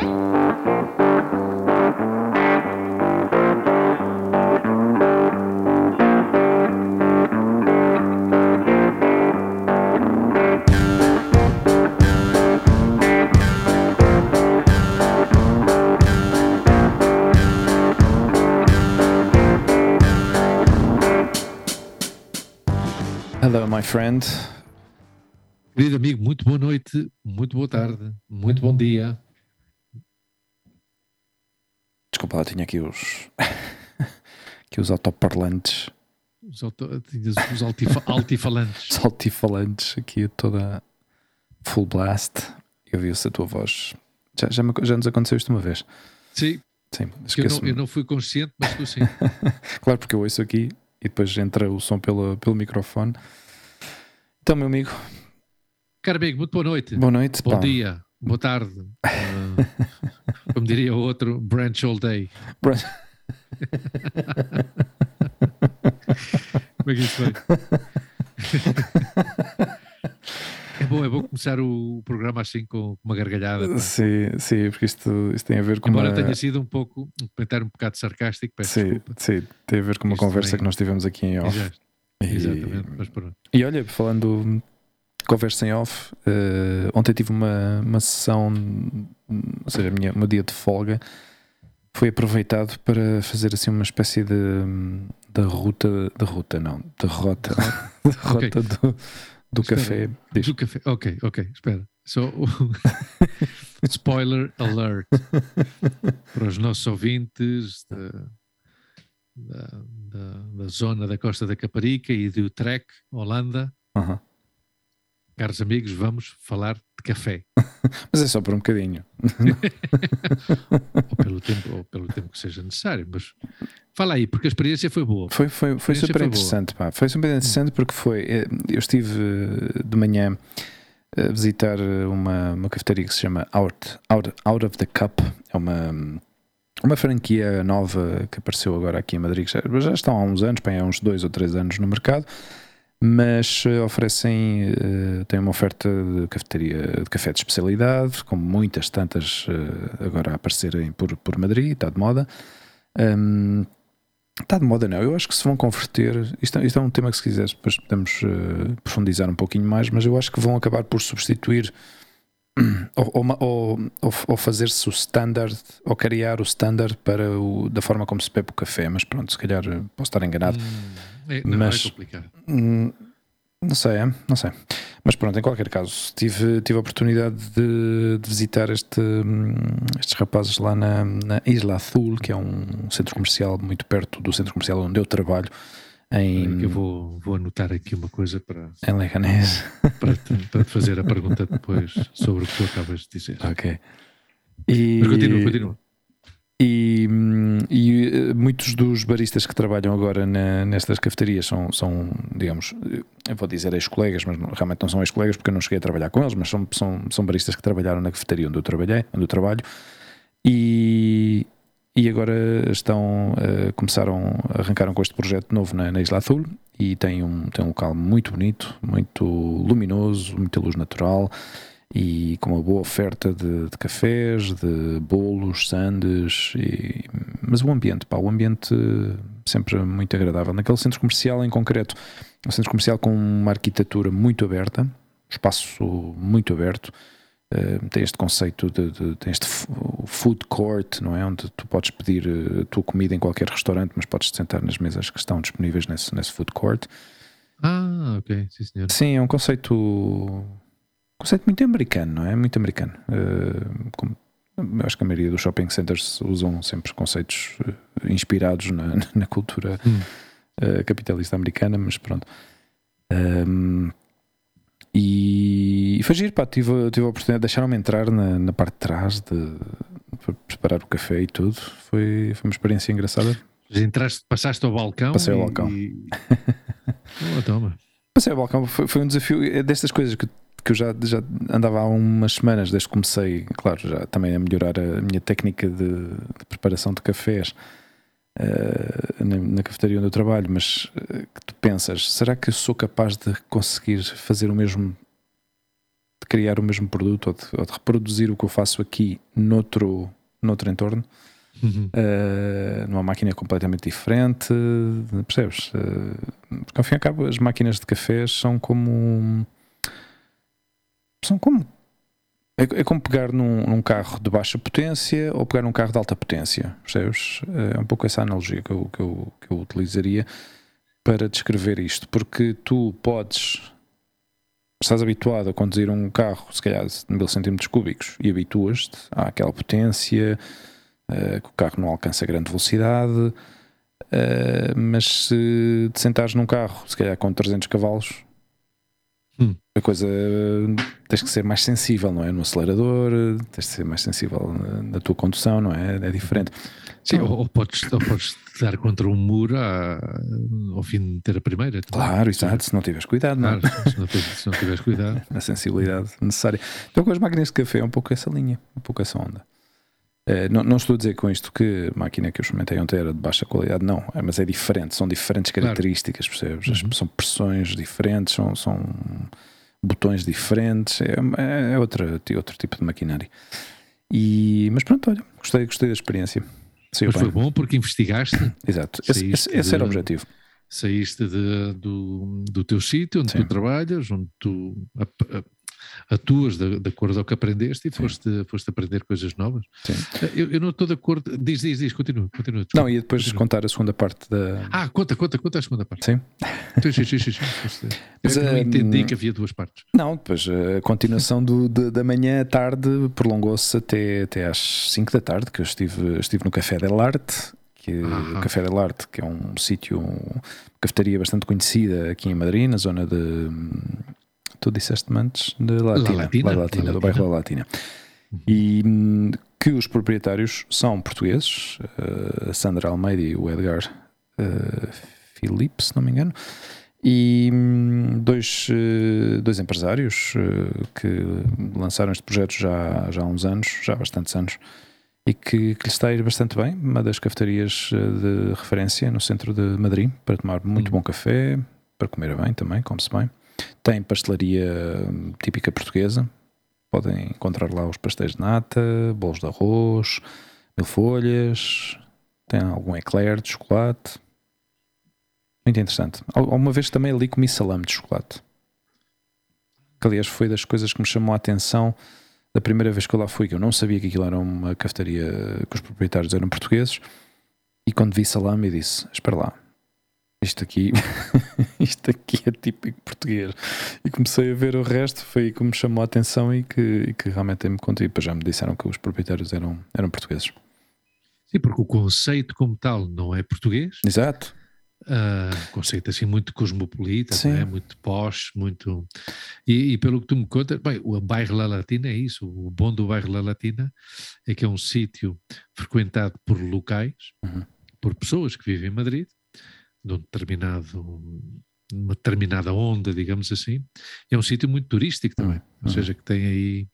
Hello, my friend. Querido amigo, muito boa noite, muito boa tarde, muito bom dia. Desculpa lá, tinha aqui os. aqui os autoparlantes. Os, auto, tinhas os altifa, altifalantes. Os altifalantes aqui toda full blast. Eu vi-se a tua voz. Já, já, me- já nos aconteceu isto uma vez. Sim, Sim, eu, não, eu não fui consciente, mas tu sim. Claro, porque eu ouço aqui e depois entra o som pelo, pelo microfone. Então, meu amigo, Caro amigo, muito boa noite. boa noite. Bom pá. dia, boa tarde. ah, como diria o outro, branch all day. Branch- Como é que isso vai? É bom, é bom começar o programa assim com uma gargalhada. pá. Sim, sim, porque isto, isto tem a ver com Embora uma... tenha sido um pouco, um comentário um bocado sarcástico, peço Sim, desculpa. sim, tem a ver com uma Isto conversa também- que nós tivemos aqui em off. Exato, E- Exatamente, mas pronto. E olha, falando conversa em off, eh, ontem tive uma, uma sessão, ou seja, minha, o meu dia de folga foi aproveitado para fazer assim uma espécie de, de ruta, de ruta não, de rota, de rota do, do Espera. café. Diz. Do café. Ok, ok, espera. Só o- spoiler alert para os nossos ouvintes da, da, da- da zona da Costa da Caparica e do Utrecht, Holanda. Aham. Caros amigos, vamos falar de café. Mas é só por um bocadinho. ou, pelo tempo, ou pelo tempo que seja necessário. Mas fala aí, porque a experiência foi boa. Foi, foi, foi super foi boa. interessante, pá. Foi super interessante porque foi. eh, Eu estive eh, de manhã a visitar eh, uma, uma cafeteria que se chama Out, Out, Out of the Cup. É uma, uma franquia nova que apareceu agora aqui em Madrid. Já, já estão há uns anos, bem, há uns dois ou três anos no mercado. Mas eh, oferecem, eh, têm uma oferta de cafeteria de café de especialidade, como muitas tantas eh, agora a aparecerem por, por Madrid, está de moda. Hum, Está de moda, não. Eu acho que se vão converter. Isto, é- isto é um tema que, se quiseres, depois podemos eh, profundizar um pouquinho mais, mas eu acho que vão acabar por substituir ou, ou, ou, ou, fazer-se o standard, ou criar o standard para o, da forma como se bebe o café. Mas pronto, se calhar posso estar enganado. Hum, é, não, Mas- é complicado. Hum, Não sei, é? não sei. Mas pronto, em qualquer caso, tive, tive a oportunidade de, de visitar este, hum, estes rapazes lá na, na Isla Azul, que é um centro comercial muito perto do centro comercial onde eu trabalho, em, Eu vou, vou anotar aqui uma coisa para, em Leganés. para, te, para te fazer a pergunta depois sobre o que tu acabas de dizer. Ok. E, Mas continua, continua. E, hum, e, eh, muitos dos baristas que trabalham agora na- nestas cafetarias são, são, digamos, eu vou dizer ex-colegas, mas não- realmente não são ex-colegas porque eu não cheguei a trabalhar com eles, mas são, são, são baristas que trabalharam na cafetaria onde eu trabalhei, onde eu trabalho, e, e agora estão, eh, começaram, arrancaram com este projeto novo na, na Isla Azul e tem um, tem um local muito bonito, muito luminoso, muita luz natural e com uma boa oferta de, de cafés, de bolos, sandes, e- mas o ambiente, pá, o ambiente sempre muito agradável. Naquele centro comercial em concreto, um centro comercial com uma arquitetura muito aberta, espaço muito aberto, eh, tem este conceito de, de tem este food court, não é? Onde tu podes pedir eh, a tua comida em qualquer restaurante, mas podes sentar nas mesas que estão disponíveis nesse, nesse food court. Ah, ok, sim senhor. Sim, é um conceito conceito muito americano, não é? Muito americano. Eh, como- acho que a maioria dos shopping centers usam sempre conceitos eh, inspirados na, na cultura Hum. eh, capitalista americana, mas pronto. Ahm, e foi giro, pá, tive, tive a oportunidade, deixaram-me entrar na, na parte de trás de, para preparar o café e tudo. Foi, foi uma experiência engraçada. Entraste, passaste ao balcão. Passei ao e- balcão. E... Oh, toma. Passei ao balcão, foi, foi um desafio é destas coisas que, que eu já, já andava há umas semanas desde que comecei, claro, já também a melhorar a minha técnica de, de preparação de cafés eh, na, na cafetaria onde eu trabalho, mas eh, que tu pensas, será que eu sou capaz de conseguir fazer o mesmo de criar o mesmo produto ou de, ou de reproduzir o que eu faço aqui noutro, noutro entorno. Uhum. Uh, numa máquina completamente diferente, percebes? Uh, porque ao fim e ao cabo, as máquinas de cafés são como. São como. É, é como pegar num, num, carro de baixa potência ou pegar num carro de alta potência, percebes? É um pouco essa analogia que eu, que eu, que eu utilizaria para descrever isto, porque tu podes estás habituado a conduzir um carro, se calhar de mil centímetros cúbicos, e habituas-te àquela potência, uh, que o carro não alcança grande velocidade, uh, mas se te sentares num carro, se calhar com 300 cavalos, hum. a coisa tens que ser mais sensível, não é? No acelerador, tens de ser mais sensível na, na tua condução, não é? É diferente. Sim, ou, ou, podes, ou podes dar contra um muro à, ao fim de ter a primeira. Também. Claro, exato, se não tiveres cuidado, não é? Claro, se, não, se não tiveres cuidado. a sensibilidade necessária. Então, com as máquinas de café é um pouco essa linha, um pouco essa onda. É, não, não, estou a dizer com isto que a máquina que eu experimentei ontem era de baixa qualidade, não, é, mas é diferente, são diferentes características, claro. percebes? Uhum. São pressões diferentes, são, são botões diferentes, é, é, outra, outro tipo de maquinário. E, mas pronto, olha, gostei, gostei da experiência. Mas foi bom porque investigaste. Exato, esse, esse, esse, era o objetivo. Saíste de, do, do teu sítio, onde Sim. tu trabalhas, onde tu atuas de, de acordo ao que aprendeste e foste, foste aprender coisas novas. Eu, eu, não estou de acordo. Diz, diz, diz, continua, continua. Desculpa. Não, e depois continua. contar a segunda parte da. Ah, conta, conta, conta a segunda parte. Sim. Sim, sim, sim. sim. Mas, eu não hum, entendi que havia duas partes. Não, depois a continuação do, de, da manhã à tarde prolongou-se até, até às 5 da tarde, que eu estive, estive no Café del Arte que o Café del Arte, que é um sítio, uma cafetaria bastante conhecida aqui em Madrid, na zona de tu disseste-me antes, de Latina, La Latina, La Latina, do bairro La Latina. Uhum. E hum, que os proprietários são portugueses, a Sandra Almeida e o Edgar uh, Filipe, se não me engano, e hum, dois, uh, dois empresários que lançaram este projeto já, já há uns anos, já há bastantes anos, e que, que lhe está a ir bastante bem. Uma das cafetarias de referência no centro de Madrid, para tomar muito uhum. bom café, para comer bem também, come-se bem. Tem pastelaria hum, típica portuguesa. Podem encontrar lá os pastéis de nata, bolos de arroz, mil folhas, tem algum eclair de chocolate. Muito interessante. Alguma vez também ali comi salame de chocolate. Que aliás foi das coisas que me chamou a atenção da primeira vez que eu lá fui, que eu não sabia que aquilo era uma cafetaria que os proprietários eram portugueses. E quando vi salame, disse: Espera lá, isto aqui, isto aqui é típico português. E comecei a ver o resto, foi aí que me chamou a atenção e que, e que realmente me contou. E depois já me disseram que os proprietários eram, eram portugueses. Sim, porque o conceito como tal não é português. Exato. Uh, conceito assim muito cosmopolita, é? muito posh, muito. E, e, pelo que tu me contas, bem, o bairro La Latina é isso. O bom do bairro La Latina é que é um sítio frequentado por locais, uhum. por pessoas que vivem em Madrid de um determinado uma determinada onda, digamos assim. É um sítio muito turístico também, uhum. ou seja, que tem aí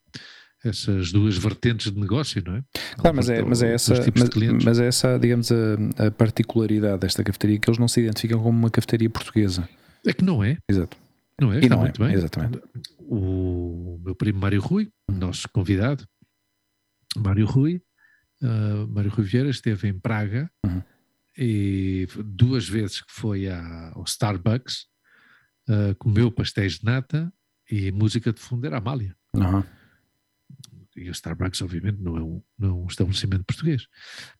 essas duas vertentes de negócio, não é? Claro, mas é, mas é essa, mas, mas, é essa, digamos, a, a, particularidade desta cafetaria que eles não se identificam como uma cafetaria portuguesa. É que não é. Exato. Não é, e está não muito é. bem. Exatamente. O meu primo Mário Rui, nosso convidado, Mário Rui, uh, Mário Rui Vieira esteve em Praga uhum e duas vezes que foi à, ao Starbucks, uh, comeu pastéis de nata e música de fundo era Amália. Uhum. E o Starbucks, obviamente, não é um, não é um estabelecimento português.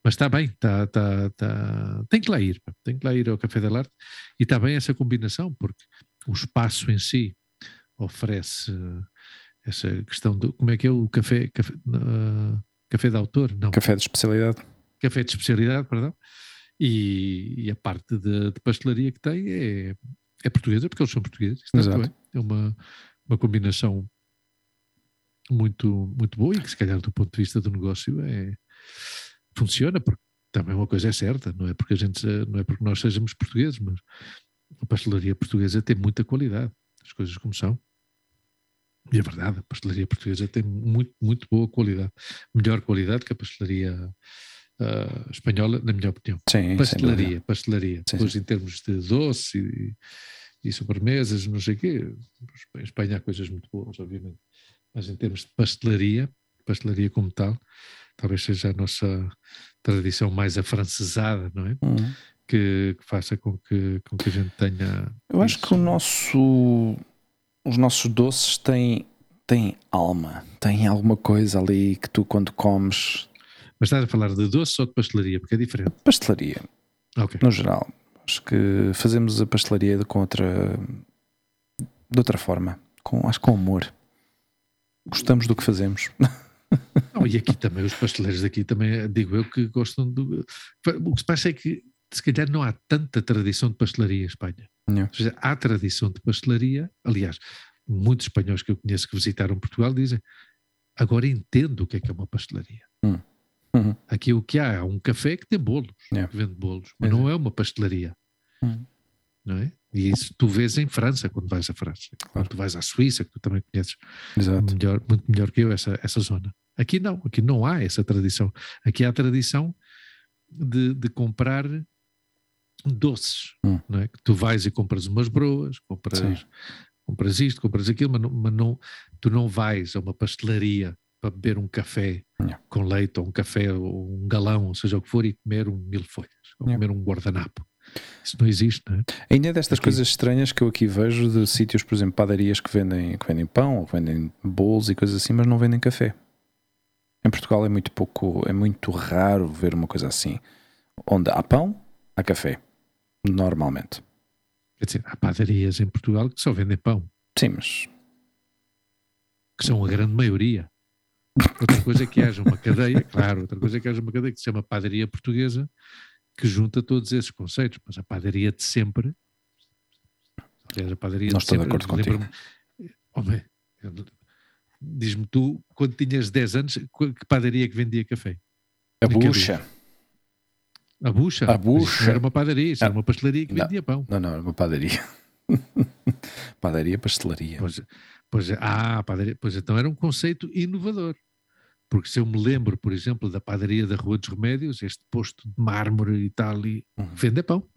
Mas está bem, está, está, está, tem que lá ir, tem que lá ir ao Café da Arte. E está bem essa combinação, porque o espaço em si oferece essa questão do. Como é que é o café? Café, uh, café de autor? Não. Café de especialidade. Café de especialidade, perdão. E, e a parte de, de, pastelaria que tem é, é portuguesa, porque eles são portugueses. Exato. É uma, uma combinação muito, muito boa e que, se calhar, do ponto de vista do negócio, é, funciona, porque também uma coisa é certa, não é porque a gente não é porque nós sejamos portugueses, mas a pastelaria portuguesa tem muita qualidade, as coisas como são. E é verdade, a pastelaria portuguesa tem muito, muito boa qualidade, melhor qualidade que a pastelaria uh, espanhola, na minha opinião. Sim, pastelaria, pastelaria. Sim, Depois, sim. em termos de doce e, e sobremesas, não sei o quê, em Espanha há coisas muito boas, obviamente. mas em termos de pastelaria, pastelaria como tal, talvez seja a nossa tradição mais afrancesada, não é? Uhum. Que, que faça com que, com que a gente tenha. Eu acho isso. que o nosso, os nossos doces têm, têm alma, têm alguma coisa ali que tu, quando comes, Mas estás a falar de doce ou de pastelaria? Porque é diferente. pastelaria, Ok. no geral, acho que fazemos a pastelaria com outra, de outra forma, com, acho que com amor. Gostamos do que fazemos. Não, e aqui também, os pasteleiros daqui também, digo eu, que gostam do. O que se passa é que, se calhar, não há tanta tradição de pastelaria em Espanha. Seja, há tradição de pastelaria. Aliás, muitos espanhóis que eu conheço que visitaram Portugal dizem agora entendo o que é que é uma pastelaria. Hum. Uhum. Aqui o que há é um café que tem bolos, Yeah. que vende bolos, mas Exato. não é uma pastelaria. Hum. Não é? E isso tu vês em França, quando vais à França. Quando tu vais à Suíça, que tu também conheces Exato. melhor, muito melhor que eu essa, essa zona. Aqui não, aqui não há essa tradição. Aqui há a tradição de, de comprar doces, Hum. não é? Que tu vais e compras umas broas, compras, Sim. compras isto, compras aquilo, mas, não, mas não, tu não vais a uma pastelaria para beber um café Yeah. com leite ou um café ou um galão, ou seja o que for, e comer um mil folhas, ou Yeah. comer um guardanapo. Isso não existe, não é? Ainda é destas Aqui. coisas estranhas que eu aqui vejo de sítios, por exemplo, padarias que vendem, que vendem pão ou que vendem bolos e coisas assim, mas não vendem café. Em Portugal é muito pouco, é muito raro ver uma coisa assim. Onde há pão, há café. Normalmente. Quer dizer, há padarias em Portugal que só vendem pão. Sim, mas que são a grande maioria. Outra coisa é que haja uma cadeia, claro, outra coisa é que haja uma cadeia que se chama padaria portuguesa, que junta todos esses conceitos, mas a padaria de sempre, aliás, a padaria Não de estou de sempre, acordo contigo. Homem, diz-me tu, quando tinhas 10 anos, qu- que padaria que vendia café? a Naquele- bucha. A bucha. A bucha. não era uma padaria, isso era uma pastelaria que Não. vendia pão. Não, não, é uma padaria. padaria, pastelaria. Pois, pois, ah, padaria, pois então era um conceito inovador. Porque se eu me lembro, por exemplo, da padaria da Rua dos Remédios, este posto de mármore e tal, e Uhum. vende pão.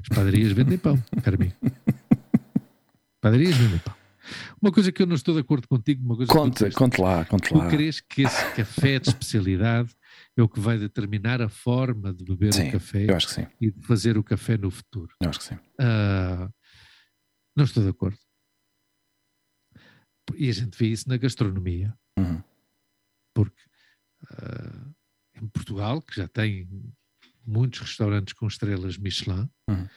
As padarias vendem pão, para mim. Padarias vendem pão. Uma coisa que eu não estou de acordo contigo, uma coisa que tu Conte, disseste, conte lá, conte tu lá. crees que esse café de especialidade é o que vai determinar a forma de beber Sim, o café que e de fazer o café no futuro? Eu acho que sim. Ah, não estou de acordo. E a gente vê isso na gastronomia. Porque ah, em Portugal, que já tem muitos restaurantes com estrelas Michelin, Uhum.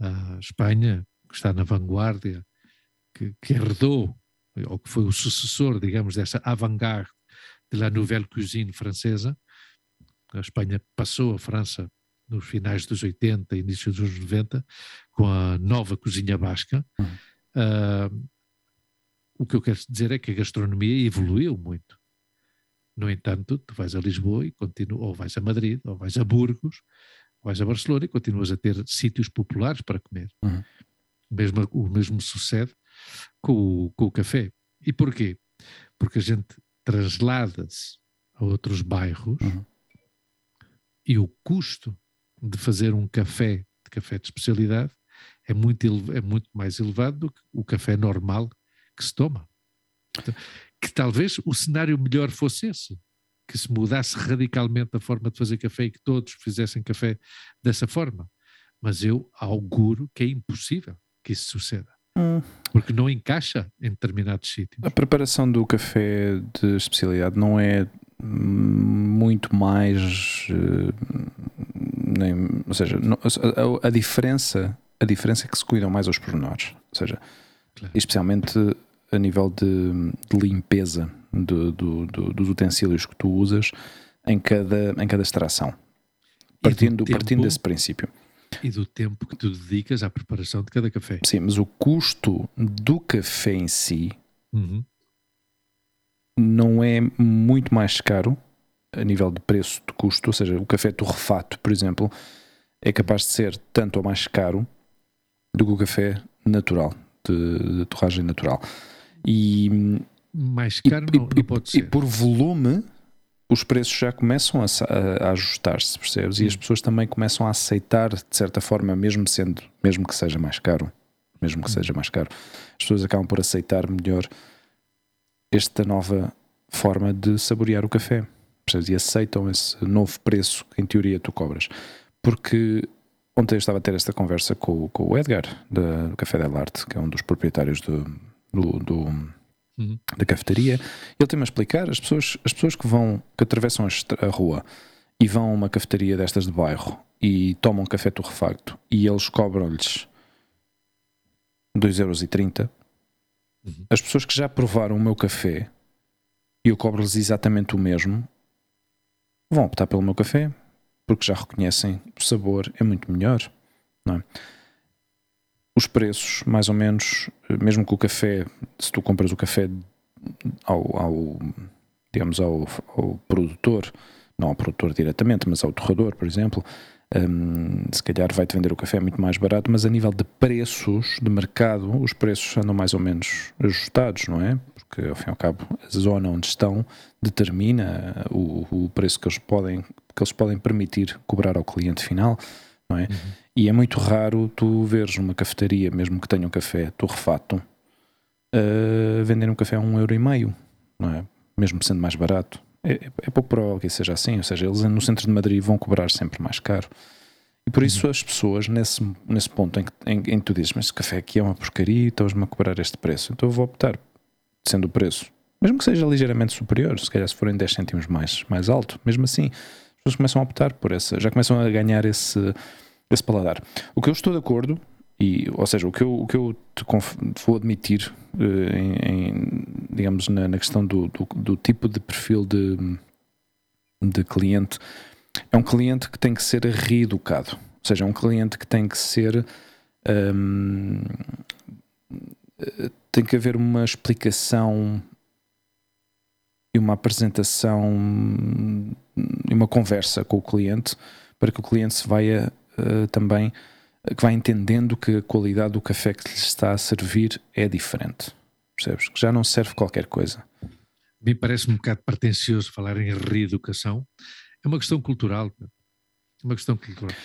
a Espanha, que está na vanguarda, que, que herdou, ou que foi o sucessor, digamos, dessa avant-garde de la nouvelle cuisine francesa. A Espanha passou a França nos finais dos 80, início dos 90, com a nova cozinha basca. Uhum. Ah, o que eu quero dizer é que a gastronomia evoluiu muito. No entanto, tu vais a Lisboa e continua, ou vais a Madrid, ou vais a Burgos, ou vais a Barcelona e continuas a ter sítios populares para comer. Uhum. O, mesmo, o mesmo sucede com o, com o café. E porquê? Porque a gente traslada-se a outros bairros Uhum. e o custo de fazer um café de café de especialidade é muito, é muito mais elevado do que o café normal que se toma. Então, Que talvez o cenário melhor fosse esse, que se mudasse radicalmente a forma de fazer café e que todos fizessem café dessa forma. Mas eu auguro que é impossível que isso suceda, Hum. porque não encaixa em determinados sítios. A preparação do café de especialidade não é muito mais. eh, nem- ou seja, a, a- a diferença, a diferença é que se cuidam mais aos pormenores. Ou seja, Claro. especialmente a nível de, de limpeza do- do- do- dos utensílios que tu usas em cada, em cada extração. Partindo, tempo- partindo desse princípio. E do tempo que tu dedicas à preparação de cada café. Sim, mas o custo do café em si Uhum. não é muito mais caro a nível de preço de custo, ou seja, o café torrefato, por exemplo, é capaz de ser tanto ou mais caro do que o café natural, de, de torragem natural. E, Mais e- caro e- não, e- não pode e ser. por volume, os preços já começam a, a- ajustar-se, percebes? E as pessoas também começam a aceitar, de certa forma, mesmo sendo, mesmo que seja mais caro, mesmo que Hum. seja mais caro, as pessoas acabam por aceitar melhor esta nova forma de saborear o café. Percebes? E aceitam esse novo preço que, em teoria, tu cobras. Porque ontem eu estava a ter esta conversa com, com o Edgar, da, do Café Del Arte, que é um dos proprietários do, do, do uhum. da cafetaria. Ele tem-me a explicar: as pessoas, as pessoas que vão, que atravessam a, rua e vão a uma cafetaria destas de bairro e tomam um café torrefacto e eles cobram-lhes 2,30€. Uhum. As pessoas que já provaram o meu café e eu cobro-lhes exatamente o mesmo, vão optar pelo meu café porque já reconhecem o sabor é muito melhor. Não é? Os preços, mais ou menos, mesmo que o café, se tu compras o café ao, ao digamos, ao, ao produtor, não ao produtor diretamente, mas ao torrador, por exemplo, um, se calhar vai-te vender o café muito mais barato, mas a nível de preços de mercado, os preços andam mais ou menos ajustados, não é? Porque ao fim e ao cabo a zona onde estão determina o, o preço que eles podem que eles podem permitir cobrar ao cliente final, não é? Uhum. E é muito raro tu veres uma cafetaria, mesmo que tenha um café torrefato, uh, vender um café a um euro e meio, não é? Mesmo sendo mais barato. É, é pouco provável que seja assim, ou seja, eles no centro de Madrid vão cobrar sempre mais caro. E por isso uhum. as pessoas, nesse, nesse ponto em que, em, em que tu dizes, mas esse café aqui é uma porcaria estás-me a cobrar este preço, então eu vou optar, sendo o preço, mesmo que seja ligeiramente superior, se calhar se forem 10 cêntimos mais, mais alto, mesmo assim, as pessoas começam a optar por essa, já começam a ganhar esse, esse paladar. O que eu estou de acordo, e, ou seja, o que eu, o que eu te vou admitir uh, em, em, digamos, na, na questão do, do, do, tipo de perfil de, de cliente, é um cliente que tem que ser reeducado. Ou seja, é um cliente que tem que ser. Um, tem que haver uma explicação e uma apresentação e uma conversa com o cliente para que o cliente se vá uh, também que vai entendendo que a qualidade do café que lhe está a servir é diferente. Percebes? Que já não serve qualquer coisa. Me parece um bocado pretencioso falar em reeducação. É uma questão cultural. É uma questão cultural.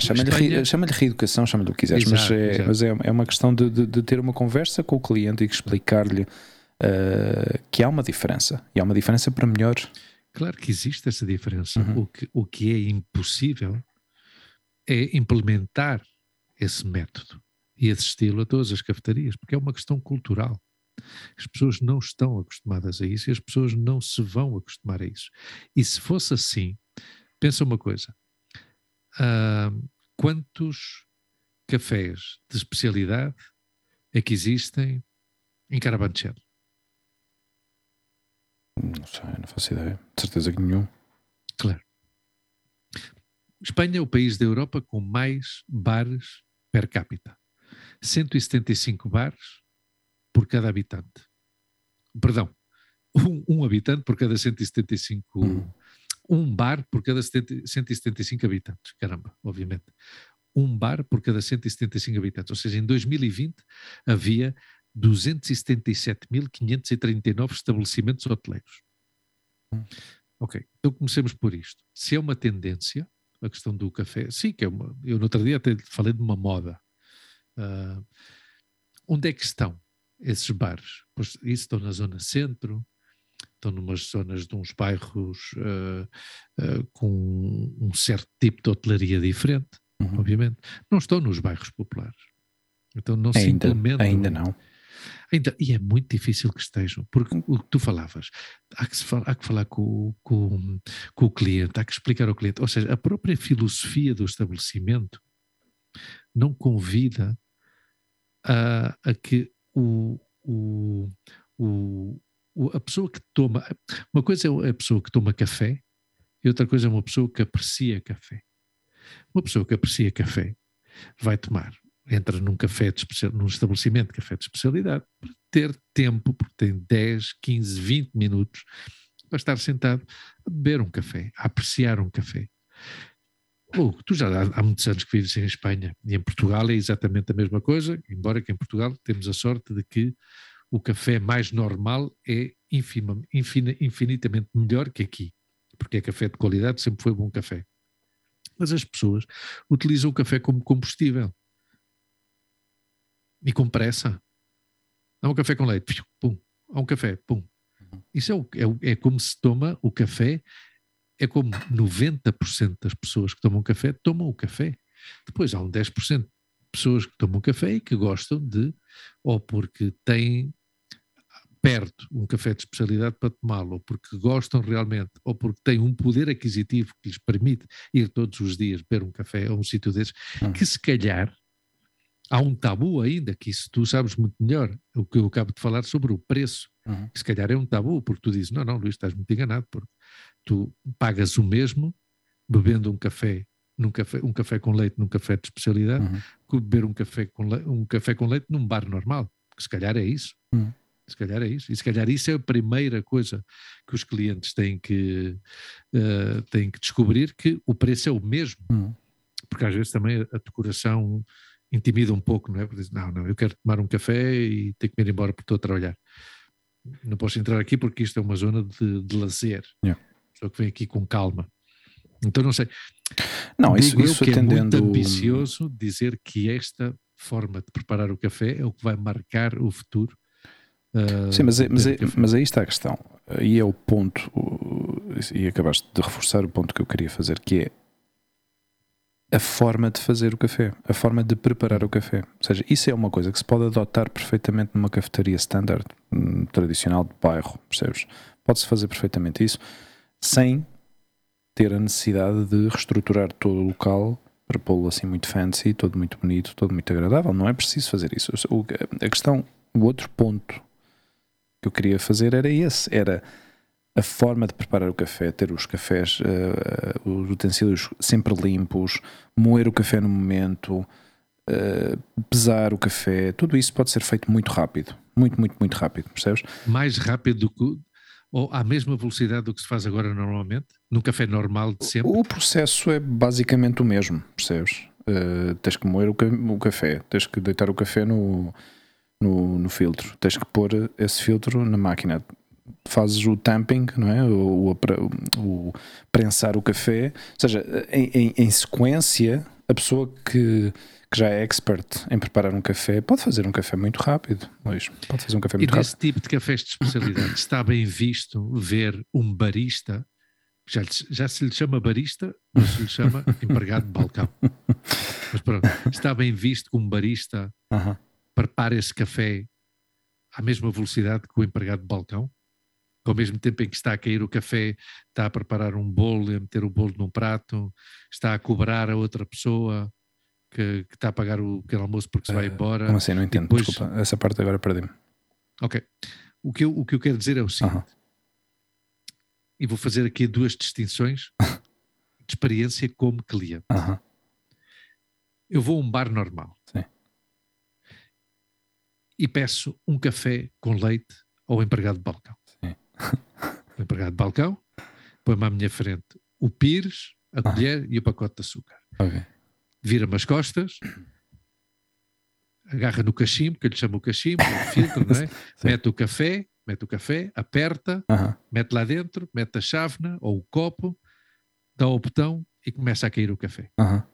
Chama-lhe Espanha... chama reeducação, chama-lhe o que quiseres, exato, mas, é, mas é, é, uma questão de, de, de, ter uma conversa com o cliente e explicar-lhe uh, que há uma diferença. E há uma diferença para melhor. Claro que existe essa diferença. Uhum. O, que, o que é impossível é implementar esse método e esse estilo a todas as cafetarias, porque é uma questão cultural. As pessoas não estão acostumadas a isso e as pessoas não se vão acostumar a isso. E se fosse assim, pensa uma coisa: uh, quantos cafés de especialidade é que existem em Carabanchel? Não sei, não faço ideia. De certeza que nenhum. Claro. Espanha é o país da Europa com mais bares per capita. 175 bares por cada habitante. Perdão, um, um habitante por cada 175. Hum. Um bar por cada 70, 175 habitantes. Caramba, obviamente. Um bar por cada 175 habitantes. Ou seja, em 2020 havia 277.539 estabelecimentos hoteleiros. Hum. Ok, então comecemos por isto. Se é uma tendência, a questão do café. Sim, que é uma. Eu no outro dia até falei de uma moda. Uh, onde é que estão esses bares? Pois isso estão na zona centro, estão numas zonas de uns bairros uh, uh, com um certo tipo de hotelaria diferente, uhum. obviamente. Não estão nos bairros populares. Então não ainda, se implementam. Ainda não. Ainda, e é muito difícil que estejam, porque o que tu falavas, há que, há que falar com, com, com o cliente, há que explicar ao cliente, ou seja, a própria filosofia do estabelecimento não convida a, a que o, o, o, a pessoa que toma. Uma coisa é a pessoa que toma café e outra coisa é uma pessoa que aprecia café. Uma pessoa que aprecia café vai tomar entra num café de num estabelecimento de café de especialidade para ter tempo, porque tem 10, 15, 20 minutos para estar sentado a beber um café, a apreciar um café. Tu já há, há, muitos anos que vives em Espanha e em Portugal é exatamente a mesma coisa, embora que em Portugal temos a sorte de que o café mais normal é infima, infinitamente melhor que aqui, porque é café de qualidade, sempre foi bom café. Mas as pessoas utilizam o café como combustível e com pressa. Há um café com leite, pum. Há um café, pum. Isso é, o, é, é como se toma o café, é como 90% das pessoas que tomam café tomam o café. Depois há um 10% de pessoas que tomam café e que gostam de, ou porque têm perto um café de especialidade para tomá-lo, ou porque gostam realmente, ou porque têm um poder aquisitivo que lhes permite ir todos os dias beber um café a um sítio desses, hum. que se calhar há um tabu ainda, que isso tu sabes muito melhor, o que eu acabo de falar sobre o preço, uhum. que se calhar é um tabu, porque tu dizes, não, não, Luís, estás muito enganado, porque tu pagas o mesmo bebendo um café, num café um café com leite num café de especialidade, uhum. que beber um café, com leite, um café com leite num bar normal, que se calhar é isso. Uhum. Se calhar é isso. E se calhar isso é a primeira coisa que os clientes têm que, uh, têm que descobrir, que o preço é o mesmo. Uhum. Porque às vezes também a decoração intimida um pouco, não é? Porque diz, não, não, eu quero tomar um café e ter que me ir embora porque estou a trabalhar. Não posso entrar aqui porque isto é uma zona de, de lazer. Yeah. Só que vem aqui com calma. Então não sei. Não, isso, Digo isso eu que atendendo... é muito ambicioso dizer que esta forma de preparar o café é o que vai marcar o futuro. Uh, Sim, mas, é, mas, é, mas aí está a questão. Aí é o ponto, e acabaste de reforçar o ponto que eu queria fazer, que é a forma de fazer o café, a forma de preparar o café. Ou seja, isso é uma coisa que se pode adotar perfeitamente numa cafetaria standard, hum, tradicional de bairro, percebes? Pode-se fazer perfeitamente isso sem ter a necessidade de reestruturar todo o local para pô-lo assim muito fancy, todo muito bonito, todo muito agradável. Não é preciso fazer isso. A questão, o outro ponto que eu queria fazer era esse, era a forma de preparar o café, ter os cafés, uh, os utensílios sempre limpos, moer o café no momento, uh, pesar o café, tudo isso pode ser feito muito rápido. Muito, muito, muito rápido, percebes? Mais rápido do que. Ou à mesma velocidade do que se faz agora normalmente? Num café normal de sempre? O processo é basicamente o mesmo, percebes? Uh, tens que moer o, ca o, café, tens que deitar o café no, no, no filtro, tens que pôr esse filtro na máquina fazes o tamping, não é? O, o, o prensar o café, ou seja, em, em, em, sequência, a pessoa que, que já é expert em preparar um café pode fazer um café muito rápido, Luís. Pode fazer um café muito e rápido. E tipo de cafés de especialidade, está bem visto ver um barista, já, já se lhe chama barista, ou se lhe chama empregado de balcão. Mas pronto, está bem visto que um barista uh -huh. prepara esse café à mesma velocidade que o empregado de balcão? Ao mesmo tempo em que está a cair o café, está a preparar um bolo e a meter o bolo num prato, está a cobrar a outra pessoa que, que está a pagar o pequeno almoço porque se vai eh, embora. Como assim? Não entendo, depois... desculpa, essa parte agora perdi-me. Ok. O que, eu, o que eu quero dizer é o seguinte, uh -huh. e vou fazer aqui duas distinções de experiência como cliente. Uh -huh. Eu vou a um bar normal Sim. e peço um café com leite ao empregado de balcão empregado de balcão, põe-me à minha frente o pires, a ah. colher e o pacote de açúcar. Okay. Vira-me as costas, agarra no cachimbo, que eu lhe chamo o cachimbo, o filtro, não é? mete o café, mete o café, aperta, uh -huh. mete lá dentro, mete a chávena ou o copo, dá o botão e começa a cair o café. Uh -huh.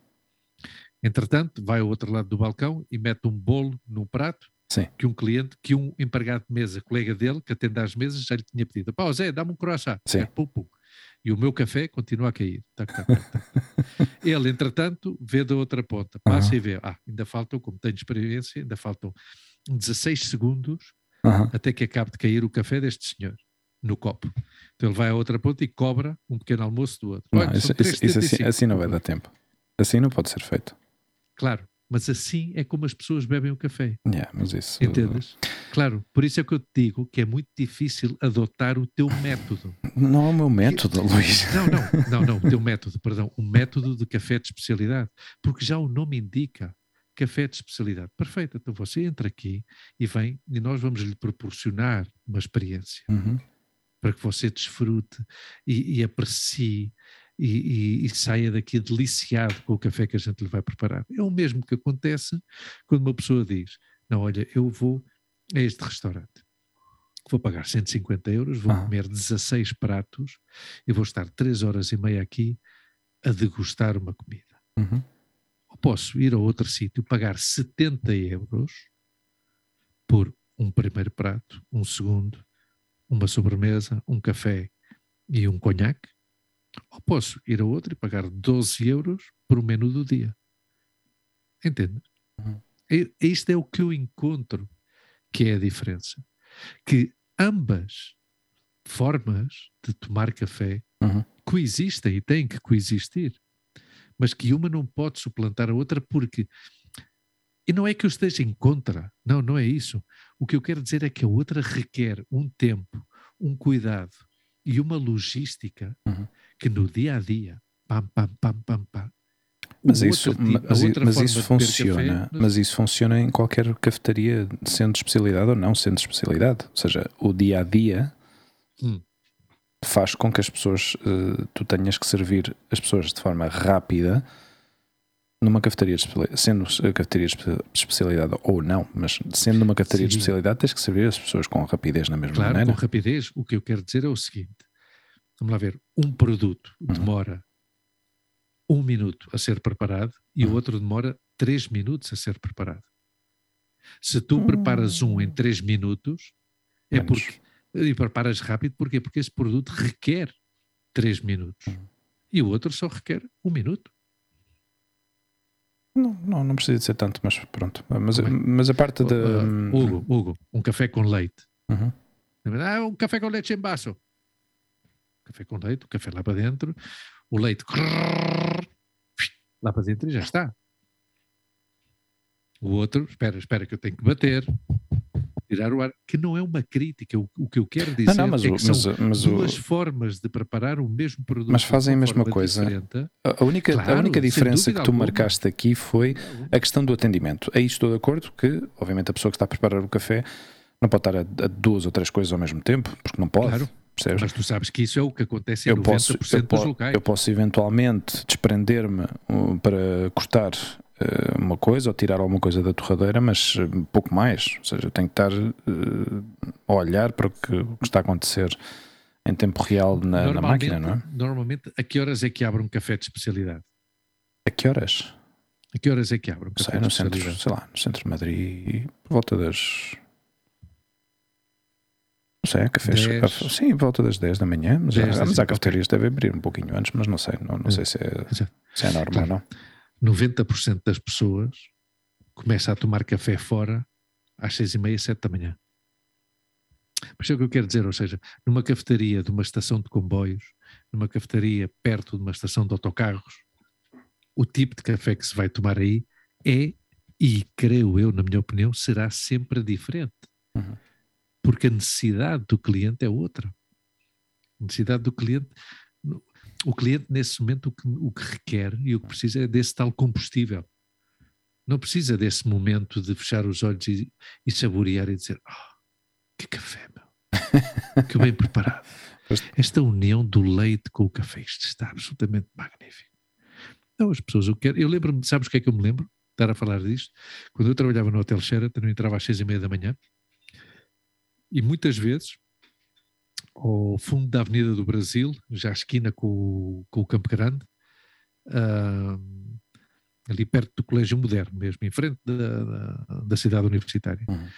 Entretanto, vai ao outro lado do balcão e mete um bolo no prato Sim. que um cliente, que um empregado de mesa, colega dele, que atende às mesas, já lhe tinha pedido: pá, Zé, dá-me um croissant. Sim. É, pum, pum. E o meu café continua a cair. Tac, tac, tac, Ele, entretanto, vê da outra ponta, passa uhum. e vê: ah, ainda faltam, como tenho experiência, ainda faltam 16 segundos uhum. até que acabe de cair o café deste senhor no copo. Então ele vai à outra ponta e cobra um pequeno almoço do outro. Não, Olha, isso, isso, isso assim, assim não vai dar tempo. Assim não pode ser feito. Claro, mas assim é como as pessoas bebem o café. Yeah, mas isso... Entendes? Claro, por isso é que eu te digo que é muito difícil adotar o teu método. Não é o meu método, que... Luís. Não, não, não, não, o teu método, perdão, o método de café de especialidade, porque já o nome indica café de especialidade. Perfeito, então você entra aqui e vem e nós vamos lhe proporcionar uma experiência uhum. para que você desfrute e, e aprecie e, e, e, saia daqui deliciado com o café que a gente lhe vai preparar. É o mesmo que acontece quando uma pessoa diz: Não, olha, eu vou a este restaurante, vou pagar 150 euros, vou ah. comer 16 pratos e vou estar 3 horas e meia aqui a degustar uma comida. Uhum. Ou posso ir a outro sítio, pagar 70 euros por um primeiro prato, um segundo, uma sobremesa, um café e um conhaque, ou posso ir a outro e pagar 12 euros por um menu do dia. Entende? Uhum. Isto é o que eu encontro que é a diferença. Que ambas formas de tomar café Uhum. coexistem e têm que coexistir, mas que uma não pode suplantar a outra porque. E não é que eu esteja em contra, não, não é isso. O que eu quero dizer é que a outra requer um tempo, um cuidado e uma logística Uhum. Que no dia a dia, pam, pam, pam, pam, pam. Mas isso, tipo- mas, mas isso de funciona. café, Mas isso funciona em qualquer cafetaria, sendo especialidade ou não sendo especialidade. Ou seja, o dia a dia Hum. faz com que as pessoas eh, tu tenhas que servir as pessoas de forma rápida numa cafetaria de sendo a cafetaria de espe- especialidade ou não, mas sendo numa cafetaria de Sim. especialidade, tens que servir as pessoas com rapidez na mesma Claro, maneira. com rapidez, o que eu quero dizer é o seguinte: vamos lá ver, um produto Uhum. demora um minuto a ser preparado e o Uhum. outro demora três minutos a ser preparado. Se tu preparas um em três minutos, é porque. E preparas rápido, porquê? Porque esse produto requer três minutos Uhum. e o outro só requer um minuto. Não, não, não precisa de ser tanto, mas pronto. Mas, bem. mas a parte de. Uh, Hugo, Hugo, um café com leite. Uhum. Ah, um café com leite em baço. Café com leite, o café lá para dentro, o leite lá para dentro e já está. O outro, espera, espera que eu tenho que bater, tirar o ar, que não é uma crítica. O, o que eu quero dizer Não, não, mas, é o, que são mas, mas o- duas formas de preparar o mesmo produto. Mas fazem a mesma coisa. diferente. a a única, a Claro, única sem diferença que tu alguma. marcaste aqui foi a questão do atendimento. Aí estou de acordo que, obviamente, a pessoa que está a preparar o café não pode estar a, a duas ou três coisas ao mesmo tempo, porque não pode. Claro. Percebes? Mas tu sabes que isso é o que acontece em eu 90% posso, eu, dos po- locais. eu posso eventualmente desprender-me uh, para cortar uh, uma coisa ou tirar alguma coisa da torradeira, mas uh, pouco mais. Ou seja, eu tenho que estar uh, a olhar para o que, o que está a acontecer em tempo real na, na máquina, não é? Normalmente, a que horas é que abre um café de especialidade? A que horas? A que horas é que abre um café Sei, de no centro, especialidade? sei lá, no centro de Madrid, por volta das. Não sei, cafés. Café- sim, volta das 10 da manhã, mas, Dez, há, dez, mas há cafeterias que devem abrir um pouquinho antes, mas não sei, não, não É. sei se é, se é normal ou não. 90% das pessoas começa a tomar café fora às seis e meia, sete da manhã. Mas é o que eu quero dizer, ou seja, numa cafetaria de uma estação de comboios, numa cafetaria perto de uma estação de autocarros, o tipo de café que se vai tomar aí é, e creio eu, na minha opinião, será sempre diferente. Uhum. Porque a necessidade do cliente é outra. A necessidade do cliente. O cliente, nesse momento, o que, o que requer e o que precisa é desse tal combustível. Não precisa desse momento de fechar os olhos e, e saborear e dizer: oh, que café, meu! Que bem preparado. Esta união do leite com o café, isto está absolutamente magnífico. Não, as pessoas, eu quero. Eu lembro-me, sabes o que é que eu me lembro? de Estar a falar disto. Quando eu trabalhava no Hotel Sheraton, eu entrava às seis e meia da manhã e muitas vezes ao fundo da Avenida do Brasil, já à esquina com, o- com o Campo Grande, ah, ali perto do Colégio Moderno, mesmo, em frente da, da, da cidade universitária. Uhum.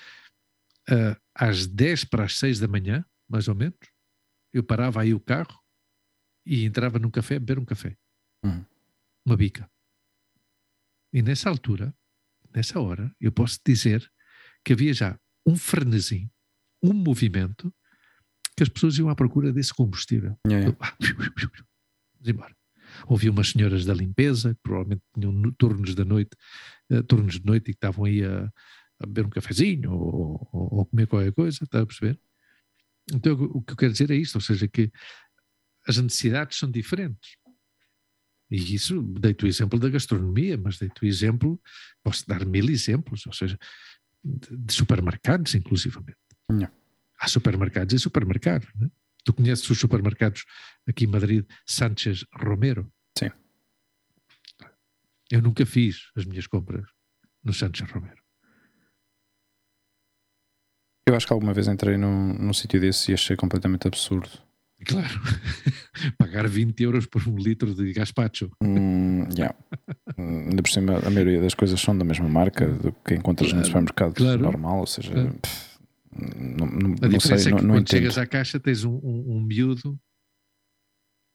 Ah, às 10 para as 6 da manhã, mais ou menos, eu parava aí o carro e entrava num café a beber um café. Uhum. Uma bica. E nessa altura, nessa hora, eu posso dizer que havia já um frenesim, um movimento, que as pessoas iam à procura desse combustível. Yeah, yeah. Ah, Vamos embora. Ouvi umas senhoras da limpeza, que provavelmente tinham no- turnos da noite, eh, turnos de noite e que estavam aí a, a beber um cafezinho ou, ou, ou comer qualquer coisa, está a perceber? Então o que eu quero dizer é isto, ou seja, que as necessidades são diferentes. E isso, dei-te o exemplo da gastronomia, mas dei-te o exemplo, posso dar mil exemplos, ou seja, de, de supermercados, inclusivamente. Yeah. Há supermercados e supermercados. Né? Tu conheces os supermercados aqui em Madrid, Sánchez Romero? Sim. Eu nunca fiz as minhas compras no Sánchez Romero. Eu acho que alguma vez entrei num, num sítio desse e achei completamente absurdo. Claro, pagar 20 euros por um litro de gaspacho. Hum, yeah. Hum, Ainda por cima, a maioria das coisas são da mesma marca do que encontras no Claro, supermercado claro. normal, ou seja, Claro. pff, Não, não, A não diferença sei, é não, que não quando entendo. chegas à caixa tens um, um, um miúdo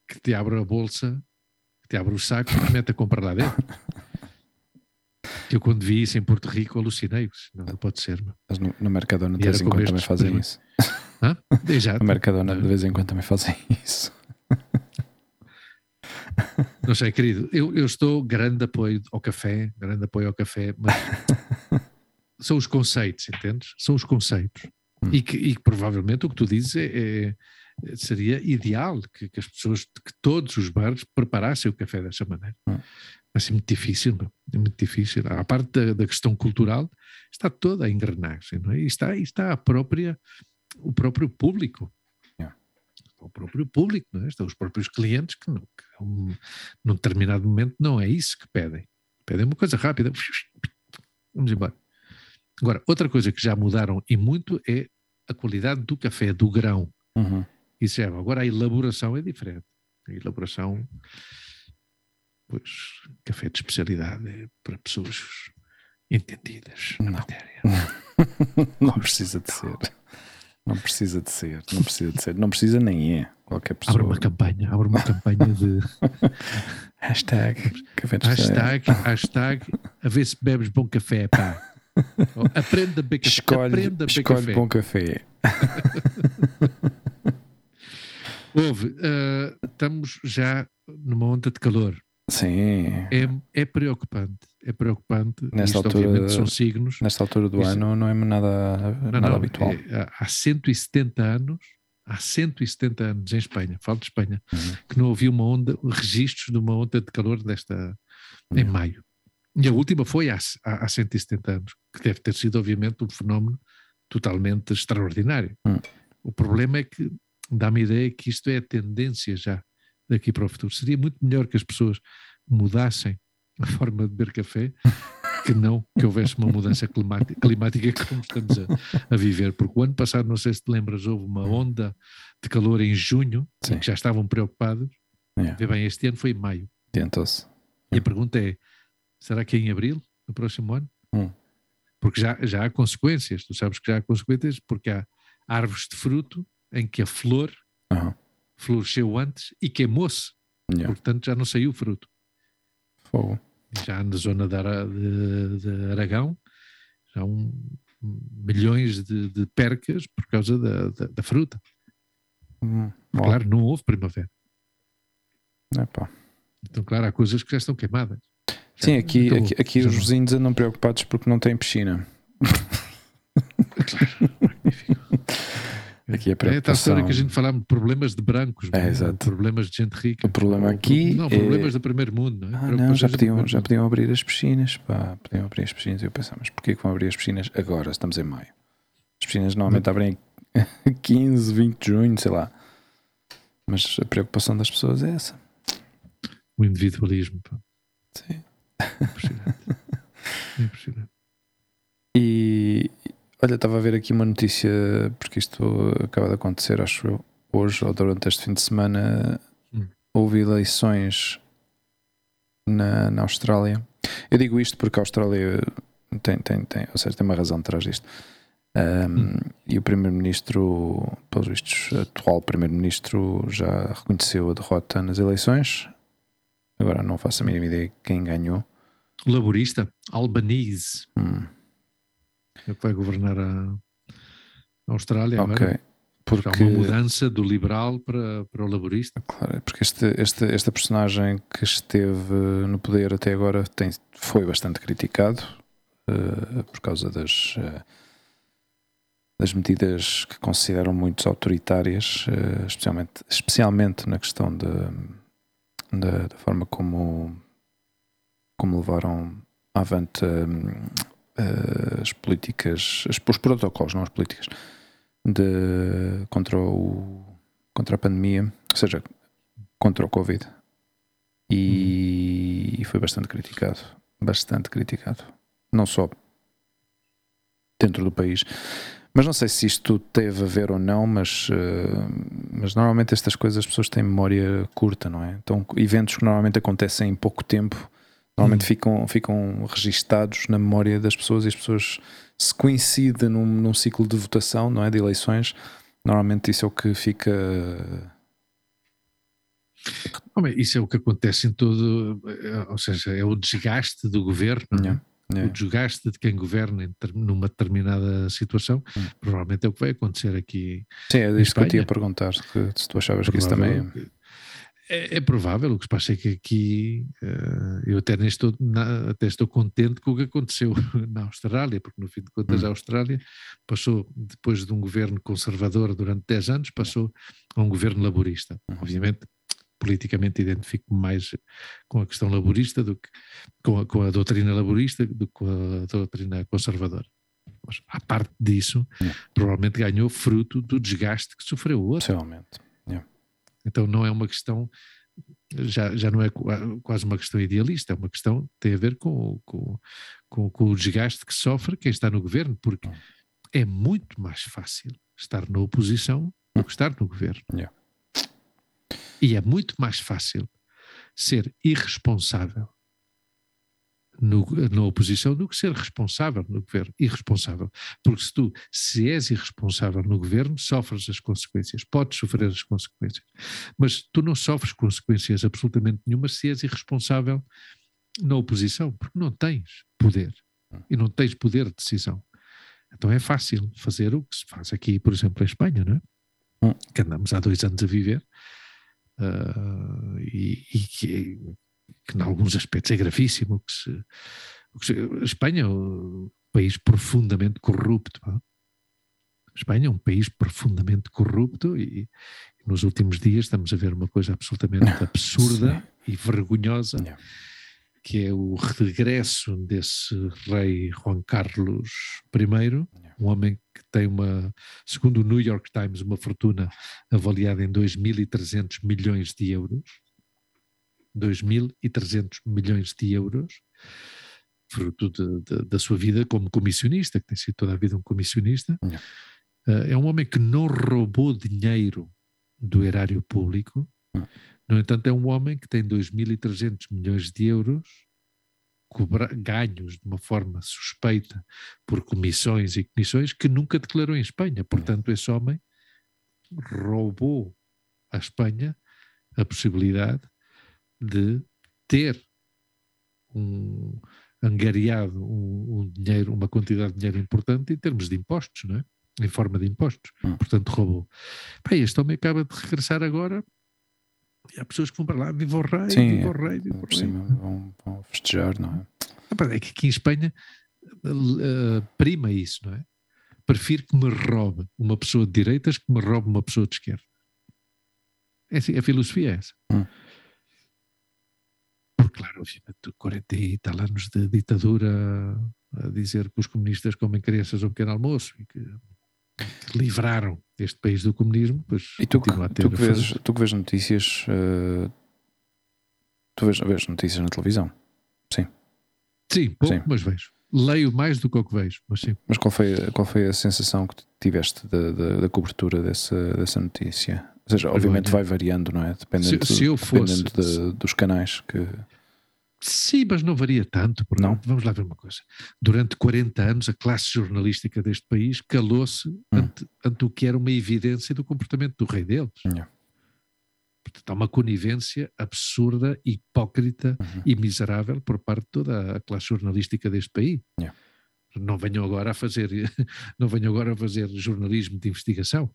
que te abre a bolsa, que te abre o saco e te mete a comprar lá dentro. Eu quando vi isso em Porto Rico alucinei. Não, não pode ser. meu. Mas no, no Mercadona de vez em quando também fazem isso. Hã? No Mercadona de vez em quando também fazem isso. Não sei, querido, eu, eu estou grande apoio ao café, grande apoio ao café, mas são os conceitos, entendes? São os conceitos. Hum. E, que, e que provavelmente o que tu dizes é, é- seria ideal que, que as pessoas, que todos os bares preparassem o café dessa maneira. Hum. Mas é muito difícil, meu, é muito difícil. A parte da, da questão cultural está toda a engrenagem, não é? E está, e está a própria, o próprio público Yeah. o próprio público, não é? estão os próprios clientes que, não, que um, num determinado momento não é isso que pedem. Pedem uma coisa rápida. Vamos embora. Agora, outra coisa que já mudaram e muito é a qualidade do café, do grão. Uhum. Isso é, agora a elaboração é diferente. A elaboração, pois, café de especialidade é para pessoas entendidas na Não. matéria. Não precisa de ser. Não precisa de ser. Não precisa de ser. Não precisa nem é. Qualquer pessoa. Abre uma campanha, abre uma campanha de Hashtag. Hashtag, hashtag, a ver se bebes bom café, pá. Aprenda a beber café. Escolhe, Aprenda escolhe café. bom café. Houve, ah, estamos já numa onda de calor. Sim. É, é preocupante. É preocupante. Nesta Isto, altura- são signos. Nesta altura do Isso- ano não é nada, Não, nada não, habitual. é, há- há 170 anos, há 170 anos em Espanha, falo de Espanha, Uhum. que não havia uma onda, registros de uma onda de calor desta em Yeah. maio. E a última foi há, há, há 170 anos, que deve ter sido, obviamente, um fenómeno totalmente extraordinário. Hum. O problema é que dá-me a ideia que isto é a tendência já daqui para o futuro. Seria muito melhor que as pessoas mudassem a forma de beber café que não que houvesse uma mudança climática, climática como estamos a, a viver. Porque o ano passado, não sei se te lembras, houve uma onda de calor em junho, em que já estavam preocupados. Yeah. Vê bem, este ano foi em maio. Tentou-se. E a pergunta é: será que é em abril, no próximo ano? Hum. Porque já, já há consequências, tu sabes que já há consequências, porque há árvores de fruto em que a flor Aham. floresceu antes e queimou-se, Yeah. portanto já não saiu o fruto. Fogo. Já na zona de, Ara- de- de Aragão, já há um, milhões de, de percas por causa da, da, da fruta. Hum, Claro, não houve primavera. epá. Então, claro, há coisas que já estão queimadas. Sim, aqui, então, aqui, aqui os não- vizinhos andam preocupados porque não têm piscina. Claro, magnífico. Aqui a É tal preocupação. história que a gente falava de problemas de brancos, É, não exato. problemas de gente rica. O problema aqui Não, é- problemas do primeiro mundo. Não é? Ah, não, já do podiam, já podiam abrir as piscinas. Pá, podiam abrir as piscinas. Eu pensava, mas porquê que vão abrir as piscinas agora? Estamos em maio. As piscinas normalmente abrem em 15, 20 de junho, sei lá. Mas a preocupação das pessoas é essa. O individualismo. pá. Sim. Impressionante. Impressionante. E olha, estava a ver aqui uma notícia, porque isto acaba de acontecer, acho eu, hoje ou durante este fim de semana. Hum. Houve eleições na, na Austrália. Eu digo isto porque a Austrália tem, tem, tem, ou seja, tem uma razão atrás disto. Um, E o primeiro-ministro, pelos vistos, atual primeiro-ministro, já reconheceu a derrota nas eleições. Agora não faço a mínima ideia quem ganhou. Laborista, Albanese, Hum, é que vai governar a, Austrália. ok. agora. Porque, Há uma mudança do liberal para, para o laborista. claro, é porque este, este, esta personagem que esteve no poder até agora tem, foi bastante criticado eh, por causa das, eh, das medidas que consideram muito autoritárias, eh, especialmente, especialmente na questão de, da, da forma como, como levaram avante eh, as políticas, as- os protocolos, não as políticas, de, contra, o, contra a pandemia, ou seja, contra o Covid. E, e foi bastante criticado. Bastante criticado. Não só dentro do país. Mas não sei se isto teve a ver ou não, mas, eh, mas normalmente estas coisas as pessoas têm memória curta, não é? Então, eventos que normalmente acontecem em pouco tempo, Normalmente ficam, ficam registados na memória das pessoas e as pessoas se coincidem num, num ciclo de votação, não é? De eleições, normalmente isso é o que fica. Isso é o que acontece em todo, eh, ou seja, é o desgaste do governo, é? Yeah, o desgaste de quem governa numa determinada situação, Hum. provavelmente é o que vai acontecer aqui. Sim, é isto que eu te ia perguntar, se tu achavas que isso também. É, é provável, o que se passa é que aqui eh, eu até nem estou, na- até estou contente com o que aconteceu na Austrália, porque no fim de contas Hum. a Austrália passou, depois de um governo conservador durante 10 anos, passou a um governo laborista. Uhum. Obviamente, politicamente identifico-me mais com a questão laborista do que com a, com a doutrina laborista do que com a doutrina conservadora. Mas, à parte disso, Hum. provavelmente ganhou fruto do desgaste que sofreu o outro. Então não é uma questão, já, já não é qua- quase uma questão idealista, é uma questão que tem a ver com, o- com, com, com o desgaste que sofre quem está no governo, porque Hum. é muito mais fácil estar na oposição do que estar no governo. Yeah. E é muito mais fácil ser irresponsável no- na oposição do que ser responsável no governo. Irresponsável. Porque se tu, se és irresponsável no governo, sofres as consequências, podes sofrer as consequências. Mas tu não sofres consequências absolutamente nenhumas se és irresponsável na oposição, porque não tens poder e não tens poder de decisão. Então é fácil fazer o que se faz aqui, por exemplo, em Espanha, não é? Hum. Que andamos há dois anos a viver ah, e, e que, em alguns aspectos, é gravíssimo. Que se, que se- a Espanha é um país profundamente corrupto. A Espanha é um país profundamente corrupto e, e nos últimos dias estamos a ver uma coisa absolutamente absurda e vergonhosa que é o regresso desse rei Juan Carlos I, um homem que tem uma, segundo o New York Times, uma fortuna avaliada em 2.300 milhões de euros. 2.300 milhões de euros, fruto de- de- da sua vida como comissionista, que tem sido toda a vida um comissionista. Eh, é um homem que não roubou dinheiro do erário público, no entanto, é um homem que tem 2.300 milhões de euros ganhos de uma forma suspeita por comissões e comissões que nunca declarou em Espanha. Portanto, esse homem roubou à Espanha a possibilidade de ter um angariado um, um dinheiro, uma quantidade de dinheiro importante em termos de impostos, não é? Em forma de impostos. Hum. Portanto, roubou. Bem, este homem acaba de regressar agora e há pessoas que vão para lá, viva o rei, Sim, viva é. o rei, viva o rei. cima vão, vão festejar, não é? Epá, É que aqui em Espanha eh, prima isso, não é? Prefiro que me roube uma pessoa de direitas que me roube uma pessoa de esquerda. É assim, a filosofia é essa. Hum. Porque, claro, obviamente, 40 e tal anos de ditadura a dizer que os comunistas comem crianças ao pequeno almoço e que, que livraram este país do comunismo, pois E tu, que- continua a ter tu, que vês, tu que vês notícias, eh, tu vês, vês notícias na televisão, Sim, pouco, Sim. mas vejo. Leio mais do que o que vejo, mas sim. mas qual foi, qual foi a sensação que tiveste da, da, da cobertura dessa, dessa notícia? Ou seja, obviamente vai variando, não é? Dependendo, Se- se eu fosse- dependendo de- dos canais que. Sim, mas não varia tanto. Porque Não? Vamos lá ver uma coisa. Durante 40 anos, a classe jornalística deste país calou-se Hum. ante, ante o que era uma evidência do comportamento do rei deles. Yeah. Portanto, há uma conivência absurda, hipócrita Uhum. e miserável por parte de toda a classe jornalística deste país. Yeah. Não venham agora a fazer, não venham agora a fazer jornalismo de investigação.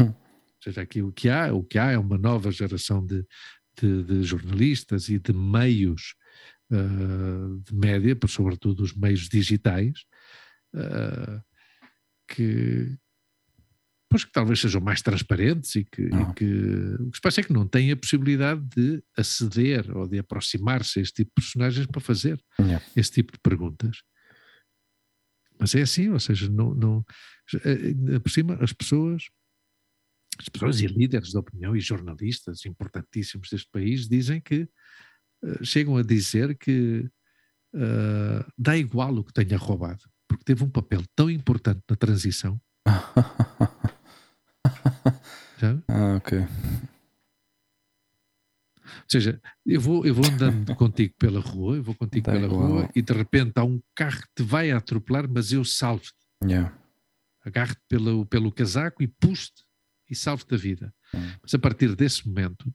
Hum. Ou seja, aqui o que há, o que há é uma nova geração de, de, de jornalistas e de meios ah, de média, sobretudo os meios digitais, ah, que, pois, que talvez sejam mais transparentes e que, e Ah. que o que se passa é que não têm a possibilidade de aceder ou de aproximar-se a este tipo de personagens para fazer Yeah. esse tipo de perguntas. Mas é assim, ou seja, não, não, eh, por cima as pessoas, as pessoas e líderes de opinião e jornalistas importantíssimos deste país dizem que eh, chegam a dizer que eh, dá igual o que tenha roubado, porque teve um papel tão importante na transição, ah, ok. Seja, eu vou, eu vou andando contigo pela rua, eu vou contigo Tá pela igual. rua e de repente há um carro que te vai atropelar, mas eu salvo-te. Yeah. Agarro-te pelo, pelo casaco e puxo-te e salvo-te a vida. Hum. Mas a partir desse momento,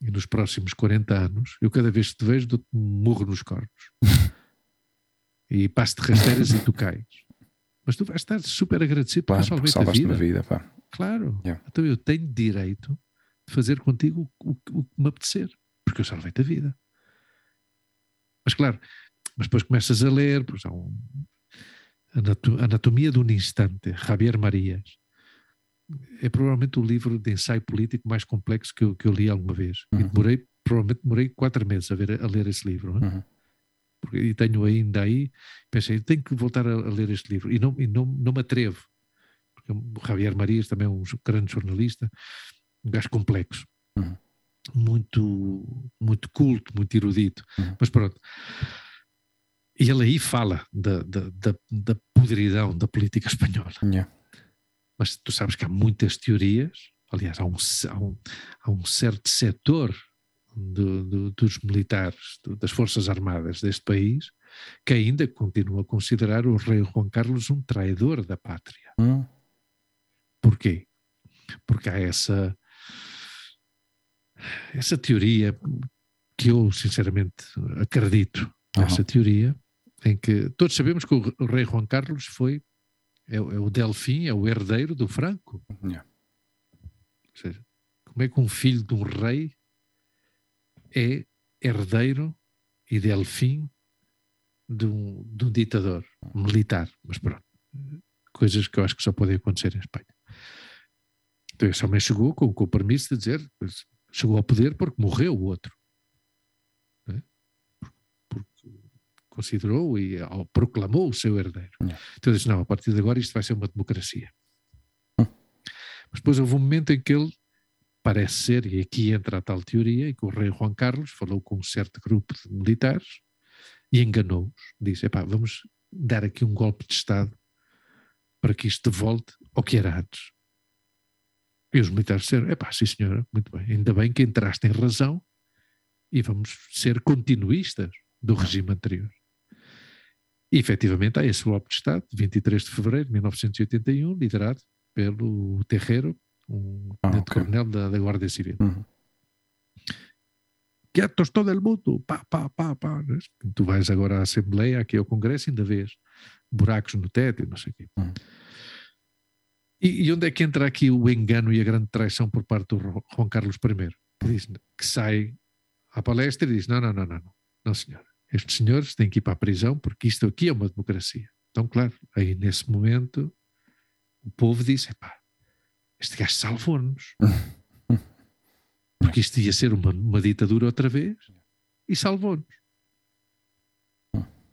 e nos próximos 40 anos, eu cada vez que te vejo dou-te um murro nos cornos. e passo-te rasteiras e tu cais. Mas tu vais estar super agradecido porque a salvaste-me vida. a vida. Claro. Yeah. Então eu tenho direito fazer contigo o, o- o que me apetecer, porque eu salvei-te a vida. Mas claro, mas depois começas a ler, pois há um, Anato- Anatomia de um Instante, Javier Marias. É provavelmente o livro de ensaio político mais complexo que eu, que eu li alguma vez. E Uhum. demorei, provavelmente demorei quatro meses a, ver, a ler esse livro. Uhum. Porque- e tenho ainda aí, pensei, tenho que voltar a, a ler este livro. E não, e não, não me atrevo. Porque o Javier Marias também é um grande jornalista, um gajo complexo. Uhum. Muito, muito culto, muito erudito. Uhum. Mas pronto. E ele aí fala da, da, da, da podridão da política espanhola. Yeah. Mas tu sabes que há muitas teorias, aliás, há um, há um, há um certo setor do- do- dos militares, do- das Forças Armadas deste país, que ainda continua a considerar o rei Juan Carlos um traidor da pátria. Hum. Porquê? Porque há essa, essa teoria que eu, sinceramente, acredito nessa Aham. teoria, em que todos sabemos que o, rei Juan Carlos foi é, o- é o Delfim, é o herdeiro do Franco. Yeah. Ou seja, como é que um filho de um rei é herdeiro e Delfim de um, de um ditador militar? Mas pronto, coisas que eu acho que só podem acontecer em Espanha. Então esse homem chegou com, com o permisso de dizer, chegou ao poder porque morreu o outro. Não é? Porque considerou e proclamou o seu herdeiro. Yeah. Então eu disse, não, a partir de agora isto vai ser uma democracia. Hum. Mas depois houve um momento em que ele parece ser, e aqui entra a tal teoria, em que o rei Juan Carlos falou com um certo grupo de militares e enganou-os. Disse, epá, vamos dar aqui um golpe de Estado para que isto volte ao que era antes. E os militares disseram, epá, sim senhora, muito bem, ainda bem que entraste em razão e vamos ser continuistas do regime anterior. E efetivamente há esse golpe de Estado, de 23 de fevereiro de 1981, liderado pelo Terreiro, um Ah, tenente-coronel da, da Guarda Civil. Uhum. Quietos todo el mundo, pá, pá, pá, pá. né? Tu vais agora à Assembleia, aqui ao Congresso, ainda vês buracos no teto e não sei o quê. Uhum. E, e onde é que entra aqui o engano e a grande traição por parte do Juan Carlos I? Que, diz, que sai à palestra e diz: não, não, não, não, não, não, senhor. Estes senhores têm que ir para a prisão porque isto aqui é uma democracia. Então, claro, aí nesse momento o povo disse: epá, este gajo salvou-nos. Porque isto ia ser uma, uma ditadura outra vez e salvou-nos.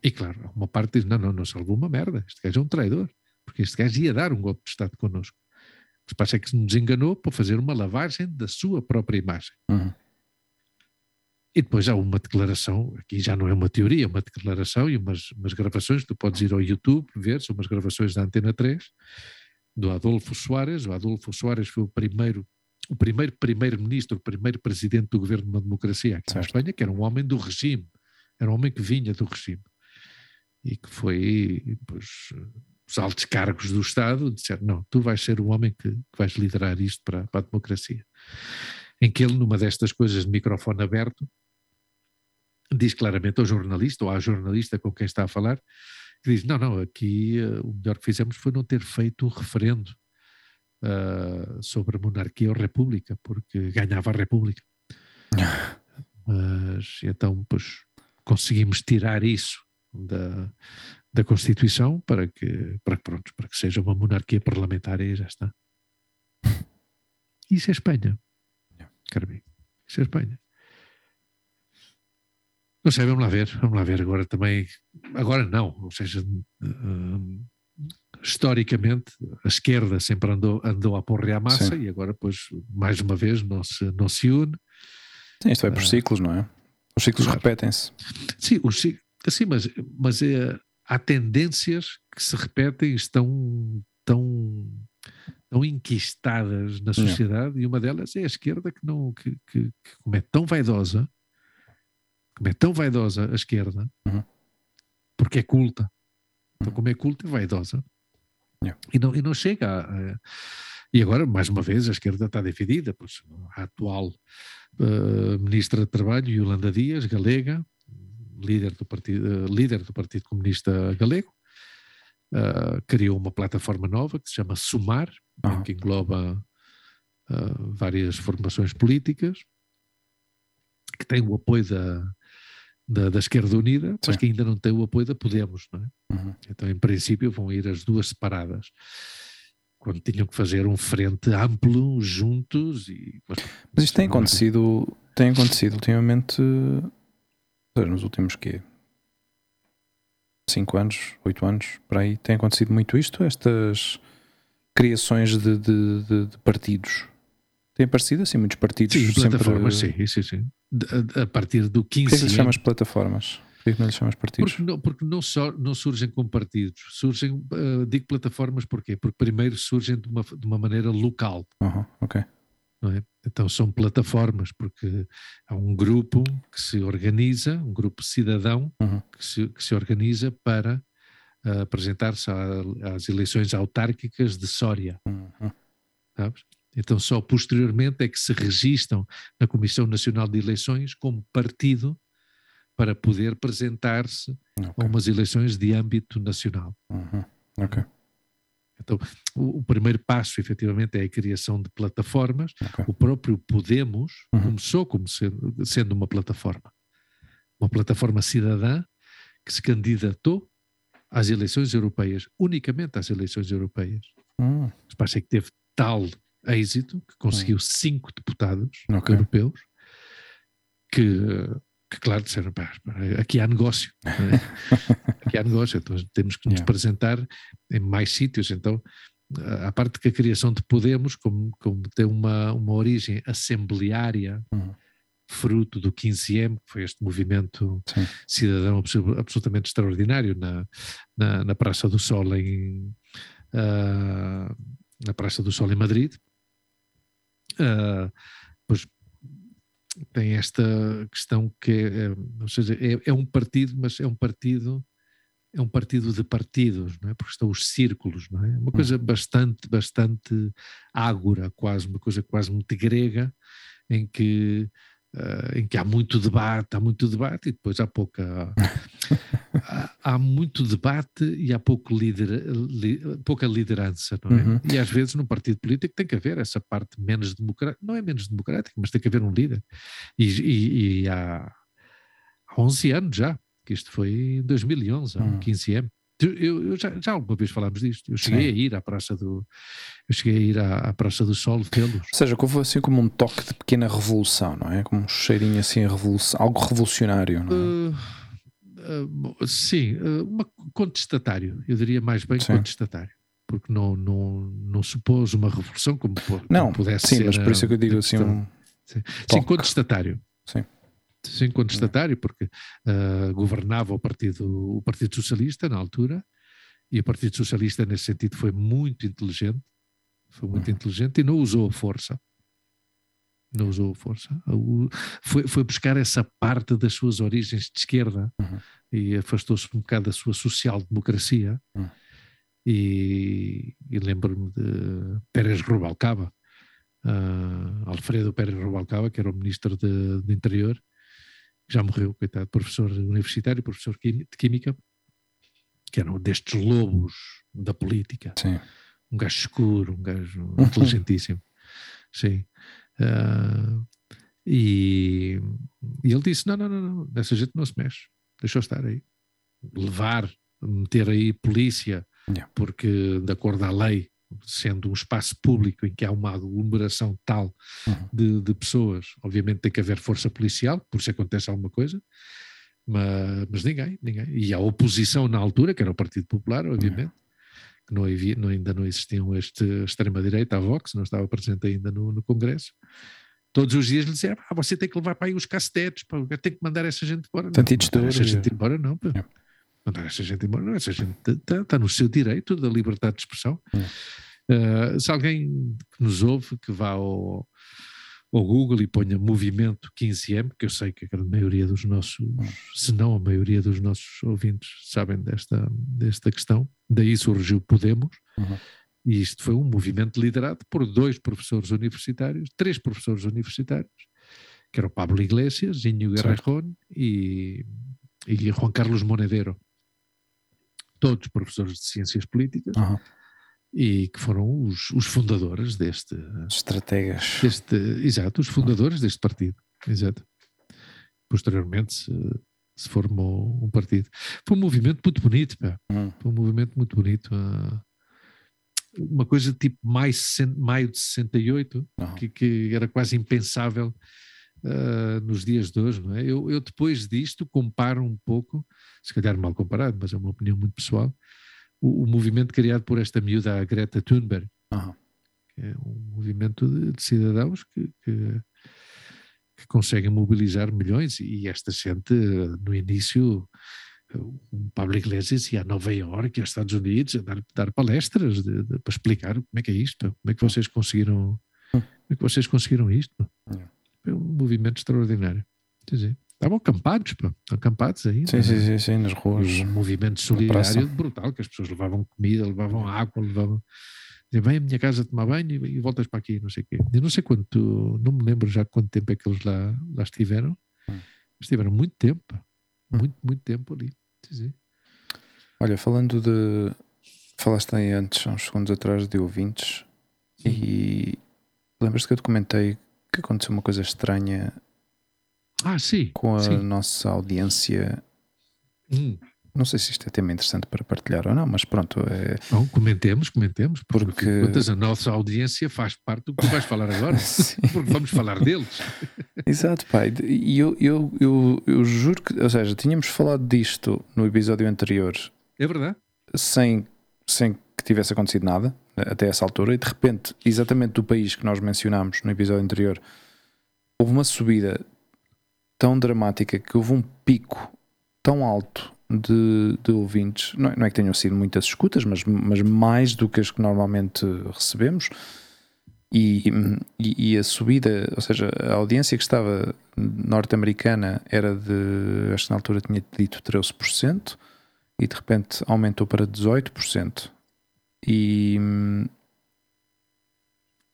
E claro, uma parte diz: não, não, não salvou uma merda. Este gajo é um traidor. Porque este gajo ia dar um golpe de Estado connosco. O que se passa é que se nos enganou para fazer uma lavagem da sua própria imagem. Uhum. E depois há uma declaração, aqui já não é uma teoria, é uma declaração e umas, umas gravações, tu podes ir ao YouTube ver, são umas gravações da Antena 3, do Adolfo Soares. O Adolfo Soares foi o primeiro, o primeiro primeiro-ministro, o primeiro presidente do governo de uma democracia aqui na Certo. Espanha, que era um homem do regime, era um homem que vinha do regime. E que foi, pois, os altos cargos do Estado disseram, não, tu vais ser o homem que, que vais liderar isto para, para a democracia. Em que ele, numa destas coisas de microfone aberto, diz claramente ao jornalista, ou à jornalista com quem está a falar, que diz, não, não, aqui eh, o melhor que fizemos foi não ter feito o referendo ah, sobre a monarquia ou república, porque ganhava a república. Mas então, pois, conseguimos tirar isso da, da Constituição para que, para, que, pronto, para que seja uma monarquia parlamentar e já está. Isso é Espanha, caro amigo. Isso é Espanha. Não sei, vamos lá ver, vamos lá ver agora também. Agora não, ou seja, hum, historicamente a esquerda sempre andou, andou a porre à massa Sim. e agora, pois, mais uma vez não se, não se une. Sim, isto vai por Ah. ciclos, não é? Os ciclos Claro. repetem-se. Sim, os, sim mas, mas é, há tendências que se repetem e estão tão, tão enquistadas na sociedade e uma delas é a esquerda que não que, que, que como é tão vaidosa como é tão vaidosa a esquerda Uhum. porque é culta então Uhum. como é culta é vaidosa Yeah. e, não, e não chega a, a- e agora mais uma vez a esquerda está dividida pois a atual eh, ministra de Trabalho Yolanda Dias galega líder do partido eh, líder do Partido Comunista Galego eh, criou uma plataforma nova que se chama Sumar Aham. que engloba eh, várias formações políticas, que tem o apoio da, da, da Esquerda Unida, mas Sim. que ainda não tem o apoio da Podemos. É? Uhum. Então, em princípio, vão ir as duas separadas. Quando tinham que fazer um frente amplo, juntos e. Mas isto tem é? acontecido, tem acontecido ultimamente, seja, nos últimos quê? 5 anos, 8 anos, por aí, tem acontecido muito isto, estas criações de, de- de- de partidos. Tem aparecido assim muitos partidos Sim, sempre. plataformas, sim, sim, sim. A, a partir do Porquê 15 que lhes chamas plataformas? Porquê que não lhes chamas partidos? Porque, não, porque não, só, não surgem como partidos, surgem, eh, digo plataformas porquê? Porque primeiro surgem de uma, de uma maneira local. Aham, ok. É? Então são plataformas, porque há um grupo que se organiza, um grupo cidadão Uhum. que, se, que se organiza para ah, apresentar-se às eleições autárquicas de Sória, Uhum. Então só posteriormente é que se registram na Comissão Nacional de Eleições como partido para poder apresentar-se a Ok. umas eleições de âmbito nacional. Uhum. Ok. Então, o, o primeiro passo, efetivamente, é a criação de plataformas. ok. O próprio Podemos Uhum. começou como sendo, sendo uma plataforma. Uma plataforma cidadã que se candidatou às eleições europeias, unicamente às eleições europeias. Hum, Mas parece que teve tal êxito que conseguiu cinco deputados Ok. europeus que, que, claro, disseram: "Pá, aqui há negócio. não é? aqui há negócio, então temos que nos Yeah. apresentar em mais sítios. Então, a parte que a criação de Podemos, como, como tem uma, uma origem assembleária, Uhum. fruto do 15M, que foi este movimento Sim. cidadão abso- absolutamente extraordinário na, na, na Praça do Sol em ah, na Praça do Sol em Madrid. Pois tem esta questão que é, é, ou seja, é, é um partido, mas é um partido é um partido de partidos, não é? Porque estão os círculos, não é? Uma coisa bastante, bastante ágora, quase, uma coisa quase muito grega, em que, ah, em que há muito debate, há muito debate e depois há pouca. há, há muito debate e há pouco lider, li- pouca liderança, não é? Uhum. E às vezes num partido político tem que haver essa parte menos democrática, não é menos democrática, mas tem que haver um líder. E, e- e há, há 11 anos já, que isto foi em 2011, há Hum. 15M. Eu, eu- já, já alguma vez falámos disto. Eu cheguei Sim. a ir à Praça do. Eu cheguei a ir à, à Praça do Sol vê-los. Ou seja, houve assim como um toque de pequena revolução, não é? Como um cheirinho assim, a revolução, algo revolucionário, não é? Uh, uh, sim, uh, uma contestatário, eu diria mais bem Sim. contestatário, porque não, não, não supôs uma revolução como, como Não, pudesse sim, ser. mas por isso é que eu digo assim um. Sim, toque. contestatário. Sim. Sim, contestatário, porque uh, governava o partido, o partido Socialista na altura, e o Partido Socialista, nesse sentido, foi muito inteligente, foi muito Uhum. inteligente e não usou a força. Não usou a força. Foi, foi buscar essa parte das suas origens de esquerda Uhum. e afastou-se um bocado da sua social-democracia. Uhum. E, e lembro-me de Pérez Rubalcaba, ah, Alfredo Pérez Rubalcaba, que era o ministro de, de Interior, que já morreu, coitado, professor universitário, professor de Química, que era um destes lobos da política, Sim. um gajo escuro, um gajo inteligentíssimo. Sim. Ah, e, e ele disse: não, não, não, não, dessa gente não se mexe, deixou estar aí. Levar, meter aí polícia, Yeah. porque de acordo à lei, sendo um espaço público em que há uma aglomeração tal Uhum. de, de pessoas, obviamente tem que haver força policial, por se acontece alguma coisa, mas, mas ninguém, ninguém. E a oposição na altura, que era o Partido Popular, obviamente, que não havia, não, ainda não existiam este extrema-direita, a Vox, não estava presente ainda no, no Congresso. Todos os dias lhe diziam, ah, você tem que levar para aí os cacetetes, pá, tem que mandar essa gente embora. Não, Tanto mandar essa distúrbio. gente embora não, pá. Mandar essa gente embora não, essa gente está, está no seu direito da liberdade de expressão. Yeah. Uh, se alguém que nos ouve, que vá ao, ao Google e ponha movimento 15M, que eu sei que a grande maioria dos nossos, se não a maioria dos nossos ouvintes, sabem desta, desta questão, daí surgiu Podemos, uhum. e isto foi um movimento liderado por dois professores universitários, três professores universitários, que eram Pablo Iglesias, Inho Guerrero e, e Juan Carlos Monedero, todos professores de ciências políticas. Uhum e que foram os, os fundadores deste. Estrategas. Deste, exato, os fundadores deste partido. Exato. Posteriormente se, se formou um partido. Foi um movimento muito bonito, pá. Hum. Foi um movimento muito bonito. Uh, uma coisa tipo maio, maio de 68, uhum. que, que era quase impensável uh, nos dias de hoje, não é? Eu, eu depois disto comparo um pouco, se calhar mal comparado, mas é uma opinião muito pessoal, o, o, movimento criado por esta miúda, Greta Thunberg, uhum. que é um movimento de, de cidadãos que, que, que, conseguem mobilizar milhões e esta gente, no início, o Pablo Iglesias ia a Nova Iorque, aos Estados Unidos, a dar, dar palestras de, de, para explicar como é que é isto, como é que vocês conseguiram, como é que vocês conseguiram isto. Um movimento extraordinário. Quer dizer, Estavam acampados, pô, acampados aí. Sim, né? sim, sim, sim, nas ruas. Um movimento solidário brutal, que as pessoas levavam comida, levavam água, levavam. Vem à minha casa tomar banho e, e, voltas para aqui, não sei o quê. Eu não sei quanto, não me lembro já quanto tempo é que eles lá, lá estiveram. Hum. Estiveram muito tempo, hum. muito, muito tempo ali. Sim, sim. Olha, falando de. Falaste aí antes, há uns segundos atrás, de ouvintes, e lembras-te que eu te comentei que aconteceu uma coisa estranha ah, sim. Com a sim. nossa audiência. Hum. Não sei se isto é tema interessante para partilhar ou não, mas pronto. É... Bom, comentemos, comentemos, porque, porque... a nossa audiência faz parte do que vais falar agora, porque vamos falar deles. Exato, pai. E eu, eu, eu, eu juro que, ou seja, tínhamos falado disto no episódio anterior. É verdade. Sem, sem que tivesse acontecido nada, até essa altura, e de repente, exatamente do país que nós mencionámos no episódio anterior, houve uma subida tão dramática que houve um pico tão alto de, de ouvintes. Não é, não é, que tenham sido muitas escutas, mas, mas mais do que as que normalmente recebemos. E, e, e, a subida, ou seja, a audiência que estava norte-americana era de, acho que na altura tinha dito 13%, e de repente aumentou para 18%. E,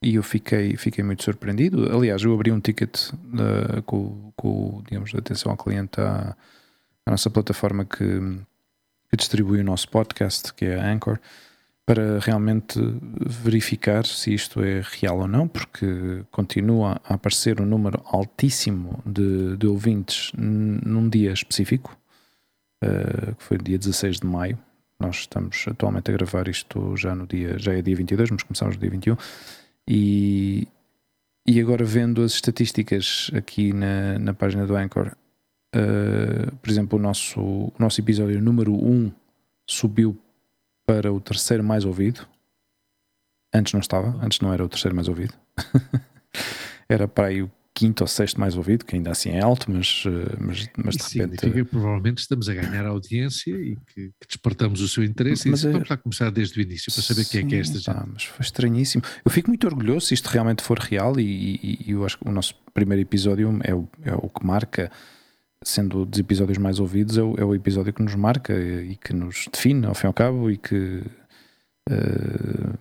e eu fiquei, fiquei muito surpreendido. Aliás, eu abri um ticket uh, com, com, digamos, atenção ao cliente à, à nossa plataforma que, que, distribui o nosso podcast, que é a Anchor, para realmente verificar se isto é real ou não, porque continua a aparecer um número altíssimo de, de ouvintes num dia específico, uh, que foi dia 16 de maio. Nós estamos atualmente a gravar isto já no dia, já é dia 22, mas começamos no dia 21 e, e agora vendo as estatísticas aqui na, na página do Anchor, uh, por exemplo, o nosso, o nosso episódio número 1 subiu para o terceiro mais ouvido. Antes não estava, antes não era o terceiro mais ouvido. era para aí o quinto ou sexto mais ouvido, que ainda assim é alto, mas, eh, mas, mas de Sim, repente. Significa que provavelmente estamos a ganhar audiência e que, que despertamos o seu interesse mas e é... vamos lá começar desde o início para saber Sim, quem é que é esta gente. Tá, mas foi estranhíssimo. Eu fico muito orgulhoso se isto realmente for real e, e, e eu acho que o nosso primeiro episódio é o, é o que marca sendo dos episódios mais ouvidos, é o, é o, episódio que nos marca e que nos define, ao fim e ao cabo, e que. Uh,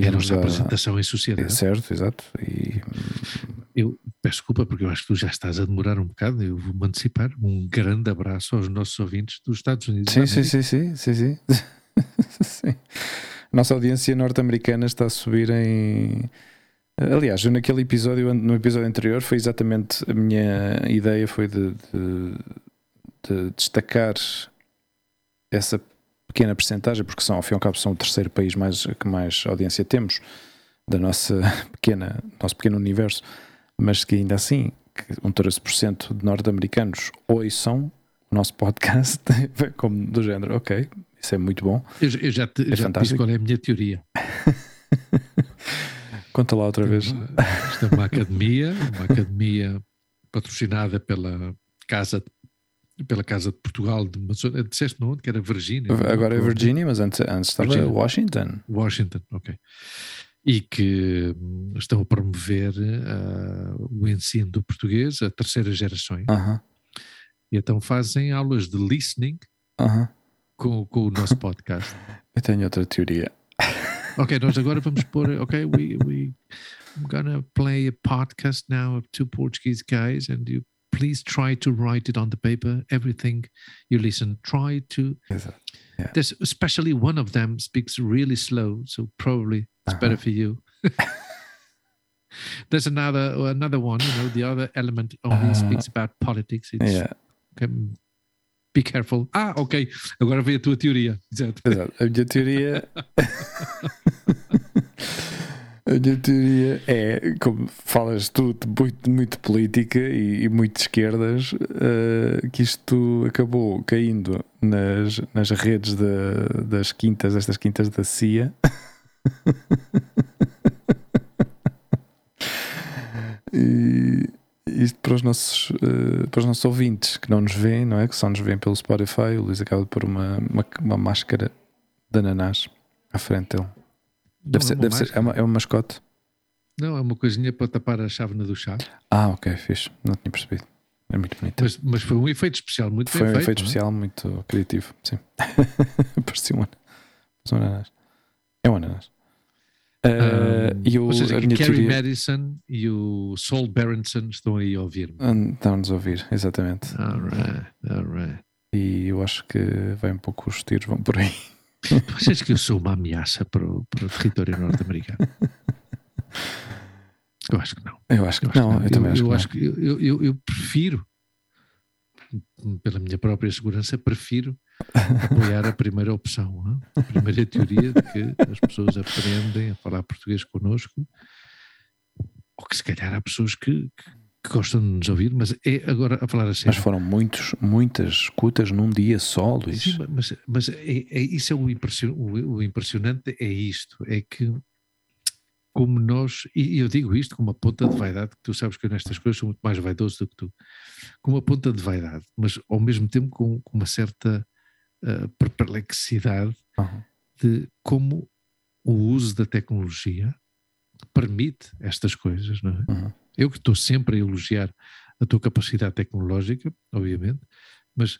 é a nossa apresentação em sociedade. É certo, exato. E, eu peço desculpa porque eu acho que tu já estás a demorar um bocado, eu vou-me antecipar. Um grande abraço aos nossos ouvintes dos Estados Unidos. Sim, sim, sim, sim, sim, sim. sim. Nossa audiência norte-americana está a subir em. Aliás, naquele episódio, no episódio anterior, foi exatamente a minha ideia foi de, de, de destacar essa pequena percentagem, porque são, ao fim e ao cabo, são o terceiro país mais, que mais audiência temos da nossa pequena, nosso pequeno universo, mas que ainda assim, que um 13% de norte-americanos ouçam o nosso podcast, como do género, ok, isso é muito bom. Eu, eu já te, é já te disse qual é a minha teoria. Conta lá outra vez. Isto é uma academia, uma academia patrocinada pela Casa pela Casa de Portugal, de uma zona, disseste não, que era Virgínia. Agora é Virgínia, mas antes, antes estava Virgínia. Washington. Washington, ok. E que hum, estão a promover ah, o ensino do português a terceira gerações. Aham, E então fazem aulas de listening aham. com, com o nosso podcast. Eu tenho outra teoria. ok, nós agora vamos pôr, ok, we, we, I'm gonna play a podcast now of two Portuguese guys and you please try to write it on the paper, everything you listen, try to Exato. There's especially one of them speaks really slow, so probably it's better Uh-huh. for you. There's another another one, you know, the other element only Uh, speaks about politics. It's Yeah, okay, be careful. Ah, ok. Agora vem a tua teoria. Exato. exato. A minha teoria. A minha teoria é, como falas tu de muito, muito política e, e muito de esquerdas, eh, que isto acabou caindo nas, nas redes da- das quintas, destas quintas da CIA. e isto para os nossos eh, para os nossos ouvintes que não nos veem, não é? Que só nos veem pelo Spotify, o Luís acaba de pôr uma, uma, uma máscara de ananás à frente dele. Deve Não, ser, é uma deve ser, é, uma, é um mascote. Não, é uma coisinha para tapar a chávena do chá. Ah, ok, fixe. Não tinha percebido. É muito bonito. Mas, mas foi um efeito especial, muito Foi um feito. efeito é? especial muito criativo, sim. Parecia um, um ananás. É um ananás. Eh, Um, e o, ou seja, a que minha Carrie teoria. Madison e o Saul Berenson estão aí a ouvir-me. Estão-nos a ouvir, exatamente. Alright, alright. E eu acho que vai um pouco os tiros, vão por aí. Tu achas que eu sou uma ameaça para o, para o território norte-americano? Eu acho que não. Eu acho que Eu acho não, que eu também acho eu que não. acho que eu, eu- eu- prefiro, pela minha própria segurança, prefiro apoiar a primeira opção, a primeira teoria de que as pessoas aprendem a falar português connosco, ou que se calhar há pessoas que, que- que gostam de nos ouvir, mas é agora a falar assim. Mas foram muitos, muitas escutas num dia só, Luís. Sim, mas, mas é, é- isso é o, impression- o- o impressionante, é isto, é que como nós, e eu digo isto com uma ponta de vaidade, que tu sabes que eu nestas coisas sou muito mais vaidoso do que tu, com uma ponta de vaidade, mas ao mesmo tempo com, com uma certa ah, perplexidade Uhum. de como o uso da tecnologia permite estas coisas, não é? Uhum. Eu que estou sempre a elogiar a tua capacidade tecnológica, obviamente, mas,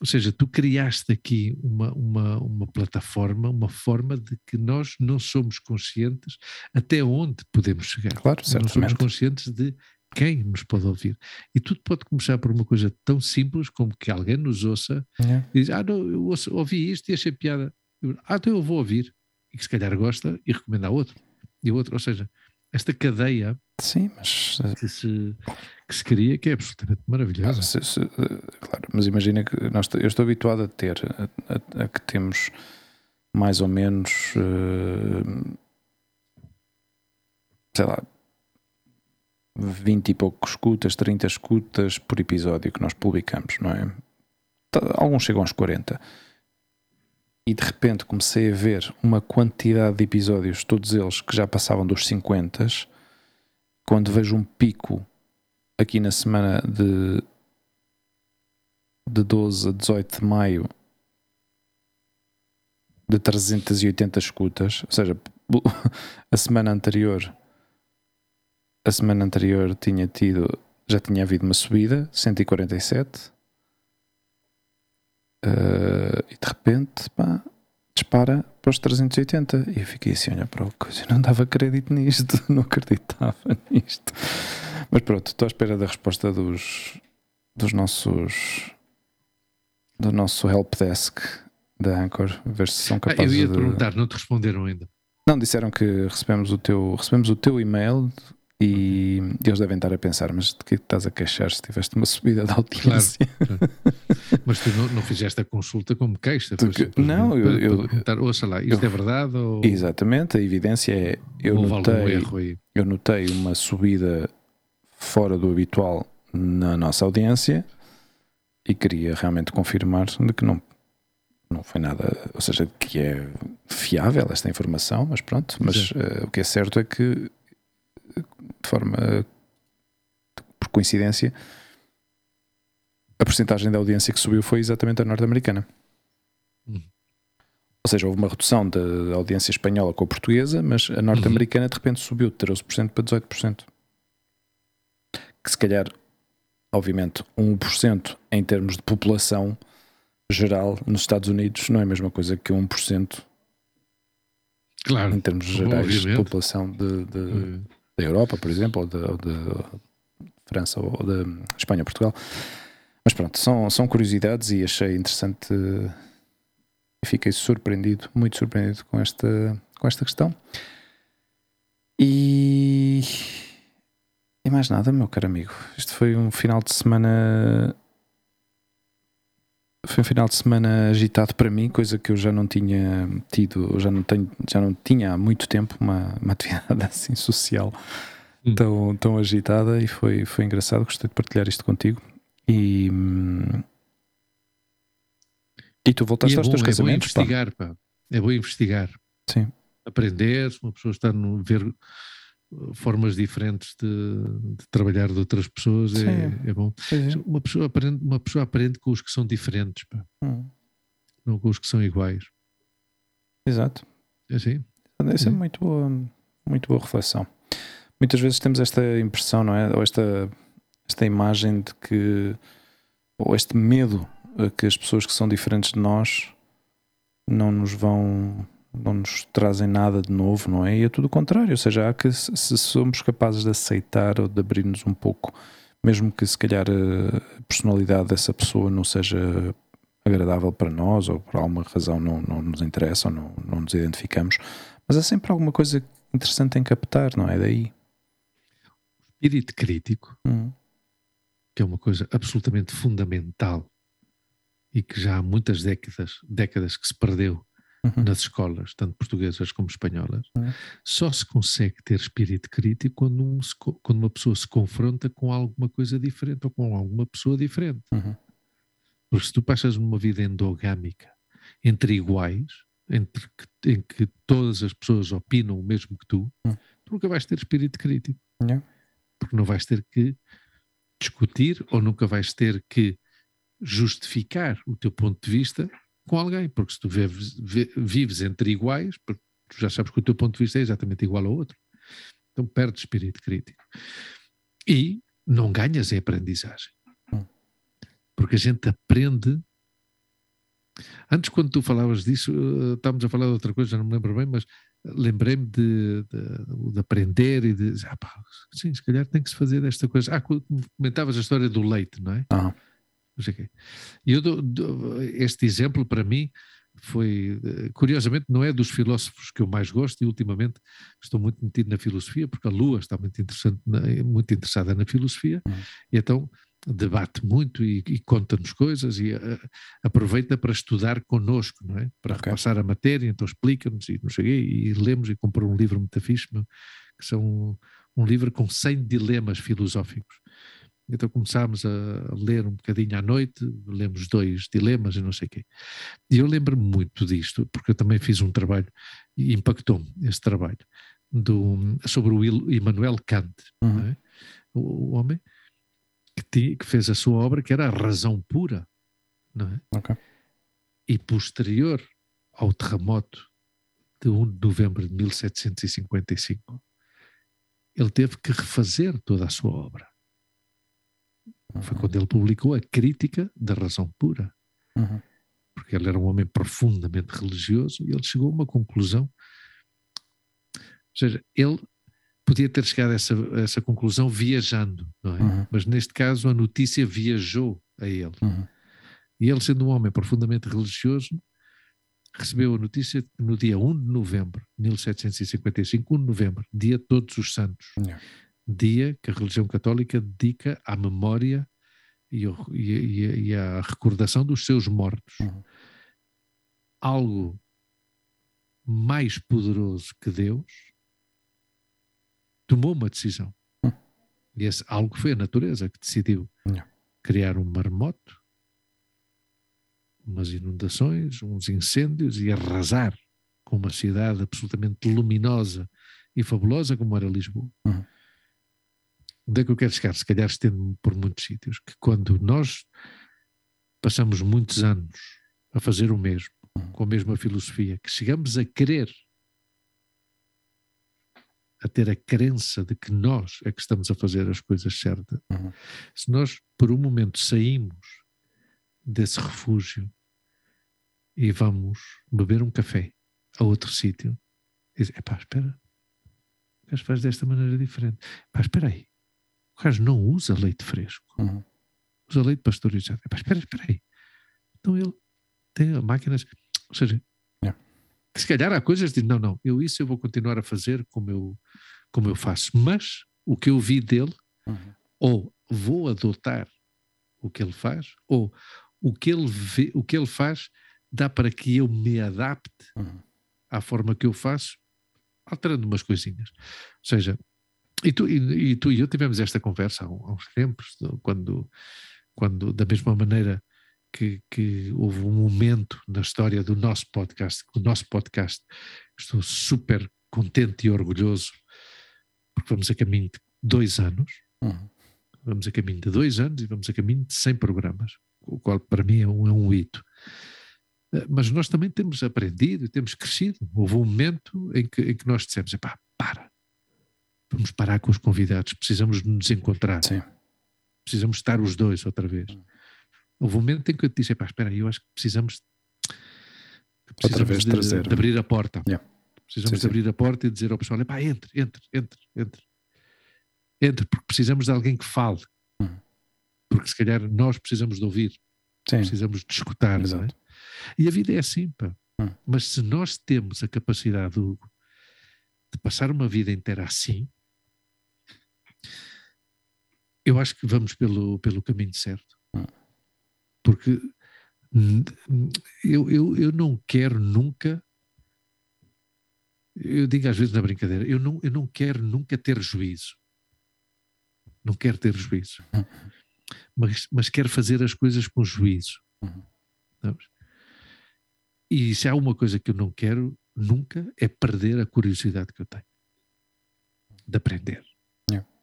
ou seja, tu criaste aqui uma, uma, uma plataforma, uma forma de que nós não somos conscientes até onde podemos chegar. Claro, não somos certamente. conscientes de quem nos pode ouvir. E tudo pode começar por uma coisa tão simples como que alguém nos ouça Yeah. e diz, ah, não, eu ouço- ouvi isto e achei piada. Eu, ah, então eu vou ouvir. E que se calhar gosta e recomenda a outro. E outro, ou seja, esta cadeia Sim, mas eh, que se, que se cria que é absolutamente maravilhosa. Ah, se- se- eh, claro, mas imagina que nós, eu estou habituado a ter, a, a- a que temos mais ou menos, eh, sei lá, 20 e pouco escutas, 30 escutas por episódio que nós publicamos, não é? Alguns chegam aos 40. E de repente comecei a ver uma quantidade de episódios, todos eles que já passavam dos 50, quando vejo um pico aqui na semana de, de 12 a 18 de maio de 380 escutas, ou seja, a semana anterior a semana anterior tinha tido já tinha havido uma subida 147 eh, e de repente pá, dispara para os 380 e eu fiquei assim, olha para a coisa, eu não dava crédito nisto, não acreditava nisto mas pronto, estou à espera da resposta dos, dos nossos do nosso helpdesk da Anchor, ver se são Ah, eu capazes ia de. perguntar, não te responderam ainda. Não, disseram que recebemos o teu, recebemos o teu e-mail e eles devem estar a pensar, mas de que estás a queixar se tiveste uma subida de audiência? Mas tu não, não fizeste a consulta como queixa. Que- não, eu- eu- perguntar, ouça lá, isto é verdade ou Exatamente, a evidência é eu notei, eu notei uma subida fora do habitual na nossa audiência e queria realmente confirmar de que não, não foi nada, ou seja, que é fiável esta informação, mas pronto, mas eh, o que é certo é que de forma por coincidência a porcentagem da audiência que subiu foi exatamente a norte-americana. Hum. Ou seja, houve uma redução da audiência espanhola com a portuguesa, mas a norte-americana de repente subiu de 13% para 18%. Que se calhar, obviamente, 1% em termos de população geral nos Estados Unidos não é a mesma coisa que 1% Claro. em termos gerais de obviamente. população de, de- Eh, da Europa, por exemplo, ou de, ou de França ou de Espanha Portugal. Mas pronto, são, são curiosidades e achei interessante e fiquei surpreendido, muito surpreendido com esta, com esta questão. E, e mais nada, meu caro amigo. Isto foi um final de semana. Foi um final de semana agitado para mim, coisa que eu já não tinha tido, já não tenho, já não tinha há muito tempo uma, uma atividade assim social Hum. tão, tão agitada e foi, foi engraçado, gostei de partilhar isto contigo. E, hum, e tu E voltaste é aos bom, teus é bom casamentos? pá? investigar, pá. É bom investigar. Sim. Aprender, se uma pessoa está a ver formas diferentes de, de trabalhar de outras pessoas, Sim. é, é bom. É. Uma pessoa, aprende, uma pessoa aprende com os que são diferentes, Hum, não com os que são iguais. Exato. É assim? Essa é Uhum. muito boa, muito boa reflexão. Muitas vezes temos esta impressão, não é? Ou esta, esta imagem de que, ou este medo a que as pessoas que são diferentes de nós não nos vão, não nos trazem nada de novo, não é? E é tudo o contrário. Ou seja, há que, se somos capazes de aceitar ou de abrir-nos um pouco, mesmo que se calhar a personalidade dessa pessoa não seja agradável para nós ou por alguma razão não, não nos interessa ou não, não nos identificamos, mas há sempre alguma coisa interessante em captar, não é? Daí. Espírito crítico, Hum, que é uma coisa absolutamente fundamental e que já há muitas décadas, décadas que se perdeu uhum, nas escolas, tanto portuguesas como espanholas, Uhum. só se consegue ter espírito crítico quando, um se quando uma pessoa se confronta com alguma coisa diferente ou com alguma pessoa diferente. uhum, Porque se tu passas numa vida endogâmica entre iguais, entre que, em que todas as pessoas opinam o mesmo que tu, Hum. tu nunca vais ter espírito crítico. Porque não vais ter que discutir ou nunca vais ter que justificar o teu ponto de vista com alguém. Porque se tu vives, vi- vives entre iguais, tu já sabes que o teu ponto de vista é exatamente igual ao outro. Então perdes espírito crítico. E não ganhas em aprendizagem. Hum. Porque a gente aprende. Antes, quando tu falavas disso, eh, estávamos a falar de outra coisa, já não me lembro bem, mas lembrei-me de, de- de aprender e de. Ah, pá, sim, se calhar tem que se fazer desta coisa. Ah, comentavas a história do leite, não é? Ah, Não sei quê. E eu dou- dou- este exemplo, para mim, foi, eh, curiosamente, não é dos filósofos que eu mais gosto e ultimamente estou muito metido na filosofia, porque a Lua está muito, interessante na- muito interessada na filosofia, Uhum. e então debate muito e, e conta-nos coisas e eh, aproveita para estudar connosco, não é? Para Ok. repassar a matéria, então explica-nos e não sei o quê, e lemos e comprou um livro meu, que são um livro com 100 dilemas filosóficos. Então começámos a ler um bocadinho à noite, lemos dois dilemas e não sei o quê. E eu lembro-me muito disto, porque eu também fiz um trabalho, e impactou-me esse trabalho, do, sobre o Immanuel Kant, uhum, é? o, o homem que, ti- que fez a sua obra, que era a razão pura, não é? ok. e posterior ao terremoto de 1 de novembro de 1755, ele teve que refazer toda a sua obra. Foi quando ele publicou a Crítica da Razão Pura, Uhum, porque ele era um homem profundamente religioso e ele chegou a uma conclusão. Ou seja, ele podia ter chegado a essa, a essa conclusão viajando, não é? Uhum. Mas neste caso a notícia viajou a ele. uhum, E ele, sendo um homem profundamente religioso, recebeu a notícia no dia 1 de novembro de 1755, 1 de novembro, dia de Todos os Santos, Yeah. Dia que a religião católica dedica à memória e, e- e- à recordação dos seus mortos. Uhum. Algo mais poderoso que Deus tomou uma decisão. Hum. E esse algo foi a natureza que decidiu Yeah. criar um marmoto, umas inundações, uns incêndios e arrasar com uma cidade absolutamente luminosa e fabulosa como era Lisboa. Uhum. Onde é que eu quero chegar? Se calhar estendo-me por muitos sítios, que quando nós passamos muitos anos a fazer o mesmo, com a mesma filosofia, que chegamos a querer, a ter a crença de que nós é que estamos a fazer as coisas certas. Uhum. Se nós, por um momento, saímos desse refúgio e vamos beber um café a outro sítio, e dizer, epá, espera, o gajo faz desta maneira diferente. Pá, espera aí, o gajo não usa leite fresco, Uhum. usa leite pasteurizado. Epá, espera, espera aí. Então ele tem máquinas, ou seja, Yeah. que se calhar há coisas de não, não, eu isso eu vou continuar a fazer como eu, como eu faço, mas o que eu vi dele, Uhum. ou vou adotar o que ele faz, ou o que ele, vê, o que ele faz dá para que eu me adapte Uhum. à forma que eu faço, alterando umas coisinhas. Ou seja, e tu e, e tu e eu tivemos esta conversa há, há uns tempos, do- quando, quando da mesma maneira que, que houve um momento na história do nosso podcast, que o nosso podcast, estou super contente e orgulhoso, porque vamos a caminho de dois anos, Uhum. vamos a caminho de dois anos e vamos a caminho de 100 programas, o qual para mim é um, é um hito. Eh, Mas nós também temos aprendido, temos crescido. Houve um momento em que, em que nós dissemos: epá, para, vamos parar com os convidados, precisamos nos encontrar, Sim. precisamos estar os dois outra vez. Houve um momento em que eu te disse: espera aí, eu acho que precisamos, que precisamos vez de, trazer. de abrir a porta. Yeah. Precisamos Sim, de abrir a porta e dizer ao pessoal: entre, entre, entre, entre. Entre, porque precisamos de alguém que fale. Uhum. Porque se calhar nós precisamos de ouvir, Sim. precisamos de escutar. é? E a vida é assim, pá. Hum. Mas se nós temos a capacidade, Hugo, de passar uma vida inteira assim, eu acho que vamos pelo, pelo caminho certo. Hum. Porque eu, eu, eu não quero nunca. Eu digo às vezes na brincadeira, eu não, eu não quero nunca ter juízo. Não quero ter juízo. Mas, mas quero fazer as coisas com juízo. Uhum. Sabes? E se há uma coisa que eu não quero nunca é perder a curiosidade que eu tenho de aprender.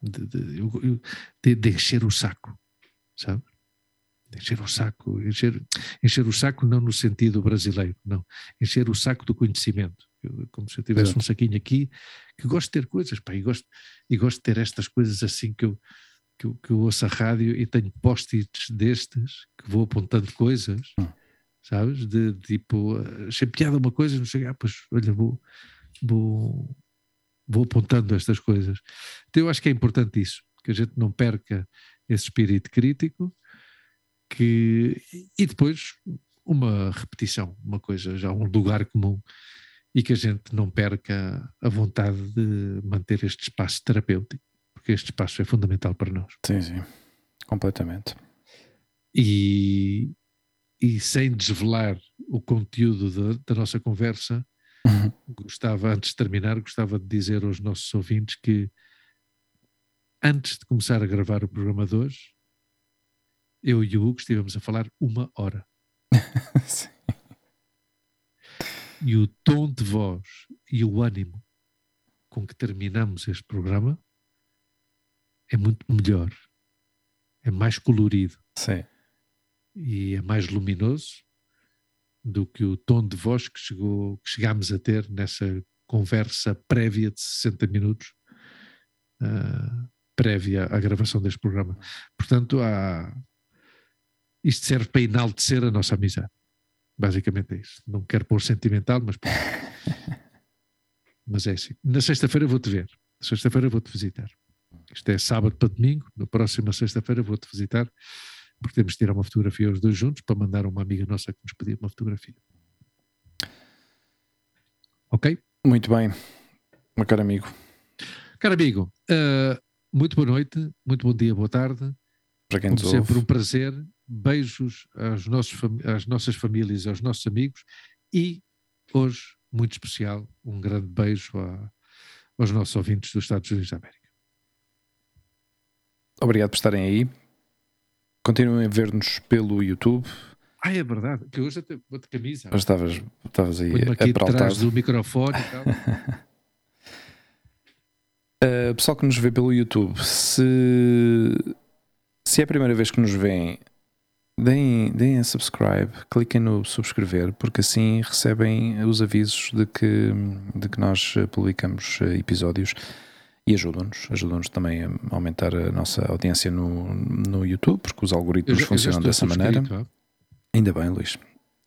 De, de, eu- de- de encher o saco, sabe? Encher o saco, encher, encher o saco não no sentido brasileiro, não, encher o saco do conhecimento, Eu- como se eu tivesse Exato. um saquinho aqui, que gosto de ter coisas, pá, e gosto, e gosto de ter estas coisas assim que eu, que eu, que eu ouço a rádio e tenho post-its destes, que vou apontando coisas, Hum. sabes? De tipo, eh, achei piada uma coisa, não sei, ah, pois olha, vou, vou, vou apontando estas coisas. Então eu acho que é importante isso, que a gente não perca esse espírito crítico, que, e depois uma repetição, uma coisa, já um lugar comum, e que a gente não perca a vontade de manter este espaço terapêutico, porque este espaço é fundamental para nós. Sim, sim. Completamente. E, e sem desvelar o conteúdo da, da nossa conversa, Uhum. gostava, antes de terminar, gostava de dizer aos nossos ouvintes que antes de começar a gravar o programa de hoje, eu e o Hugo estivemos a falar uma hora. Sim. E o tom de voz e o ânimo com que terminamos este programa é muito melhor, é mais colorido Sim. e é mais luminoso do que o tom de voz que, chegou, que chegámos a ter nessa conversa prévia de 60 minutos, ah, prévia à gravação deste programa. Portanto, há... isto serve para enaltecer a nossa amizade. Basicamente é isso. Não quero pôr sentimental, mas mas é assim. Na sexta-feira vou-te ver. Na sexta-feira vou-te visitar. Isto é sábado para domingo. Na próxima sexta-feira vou-te visitar porque temos de tirar uma fotografia os dois juntos para mandar a uma amiga nossa que nos pediu uma fotografia. Ok? Muito bem. Meu caro amigo. Caro amigo, uh, muito boa noite, muito bom dia, boa tarde. Para quem Como sempre, ouve. um prazer. Beijos aos nossos, às nossas famílias, aos nossos amigos e hoje, muito especial, um grande beijo a- aos nossos ouvintes dos Estados Unidos da América. Obrigado por estarem aí. Continuem a ver-nos pelo YouTube. Ah, é verdade, que hoje até vou de camisa. Hoje estavas, estavas aí aqui atrás do microfone e tal. Uh, pessoal que nos vê pelo YouTube, se, se é a primeira vez que nos veem, deem, deem a subscribe, cliquem no subscrever, porque assim recebem os avisos de que, de que nós publicamos episódios e ajudam-nos, ajudam-nos também a aumentar a nossa audiência no, no YouTube, porque os algoritmos já, funcionam dessa maneira. Ainda bem, Luís.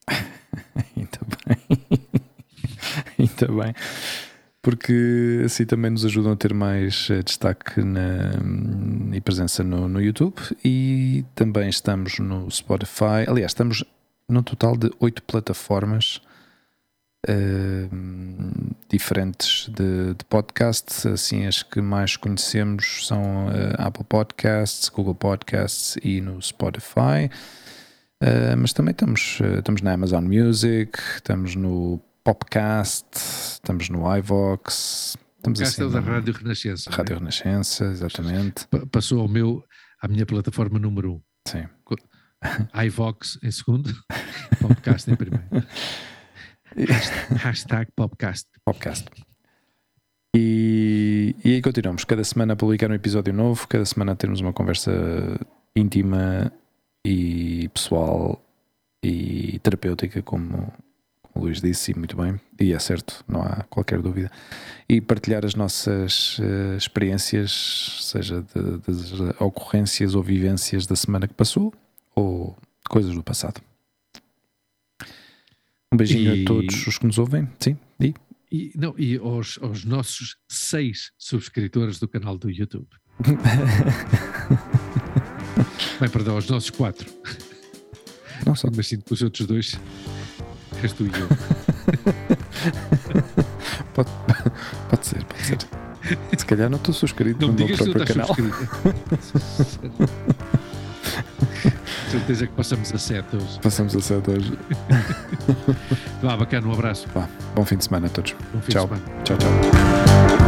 Ainda bem. Ainda bem. Porque assim também nos ajudam a ter mais eh, destaque na, e presença no, no YouTube e também estamos no Spotify. Aliás, estamos num total de oito plataformas uh, diferentes de, de podcast. Assim, as que mais conhecemos são uh, Apple Podcasts, Google Podcasts e no Spotify. Uh, mas também estamos, estamos na Amazon Music, estamos no Popcast, estamos no iVox. Estamos Podcast assim, é da Rádio Renascença. É? Rádio é? Renascença, exatamente. Passou ao meu, à minha plataforma número um. Sim. iVox em segundo, Popcast em primeiro. Hashtag Popcast. Popcast. E, e aí continuamos, cada semana a publicar um episódio novo, cada semana temos uma conversa íntima e pessoal e terapêutica, como o Luís disse, e muito bem, e é certo, não há qualquer dúvida. E partilhar as nossas uh, experiências, seja de, das ocorrências ou vivências da semana que passou, ou coisas do passado. Um beijinho e... a todos os que nos ouvem, sim, e, e não, e aos, aos nossos seis subscritores do canal do YouTube. Bem, perdão, aos nossos quatro. Não só. Mas sinto os outros dois és tu e eu. pode, pode ser, pode ser. Se calhar não estou subscrito não no meu próprio canal. certeza que passamos a sete hoje. Passamos a sete hoje. Vá, bacana, um abraço. Vá, bom fim de semana a todos. Bom fim tchau. de semana. Tchau, tchau.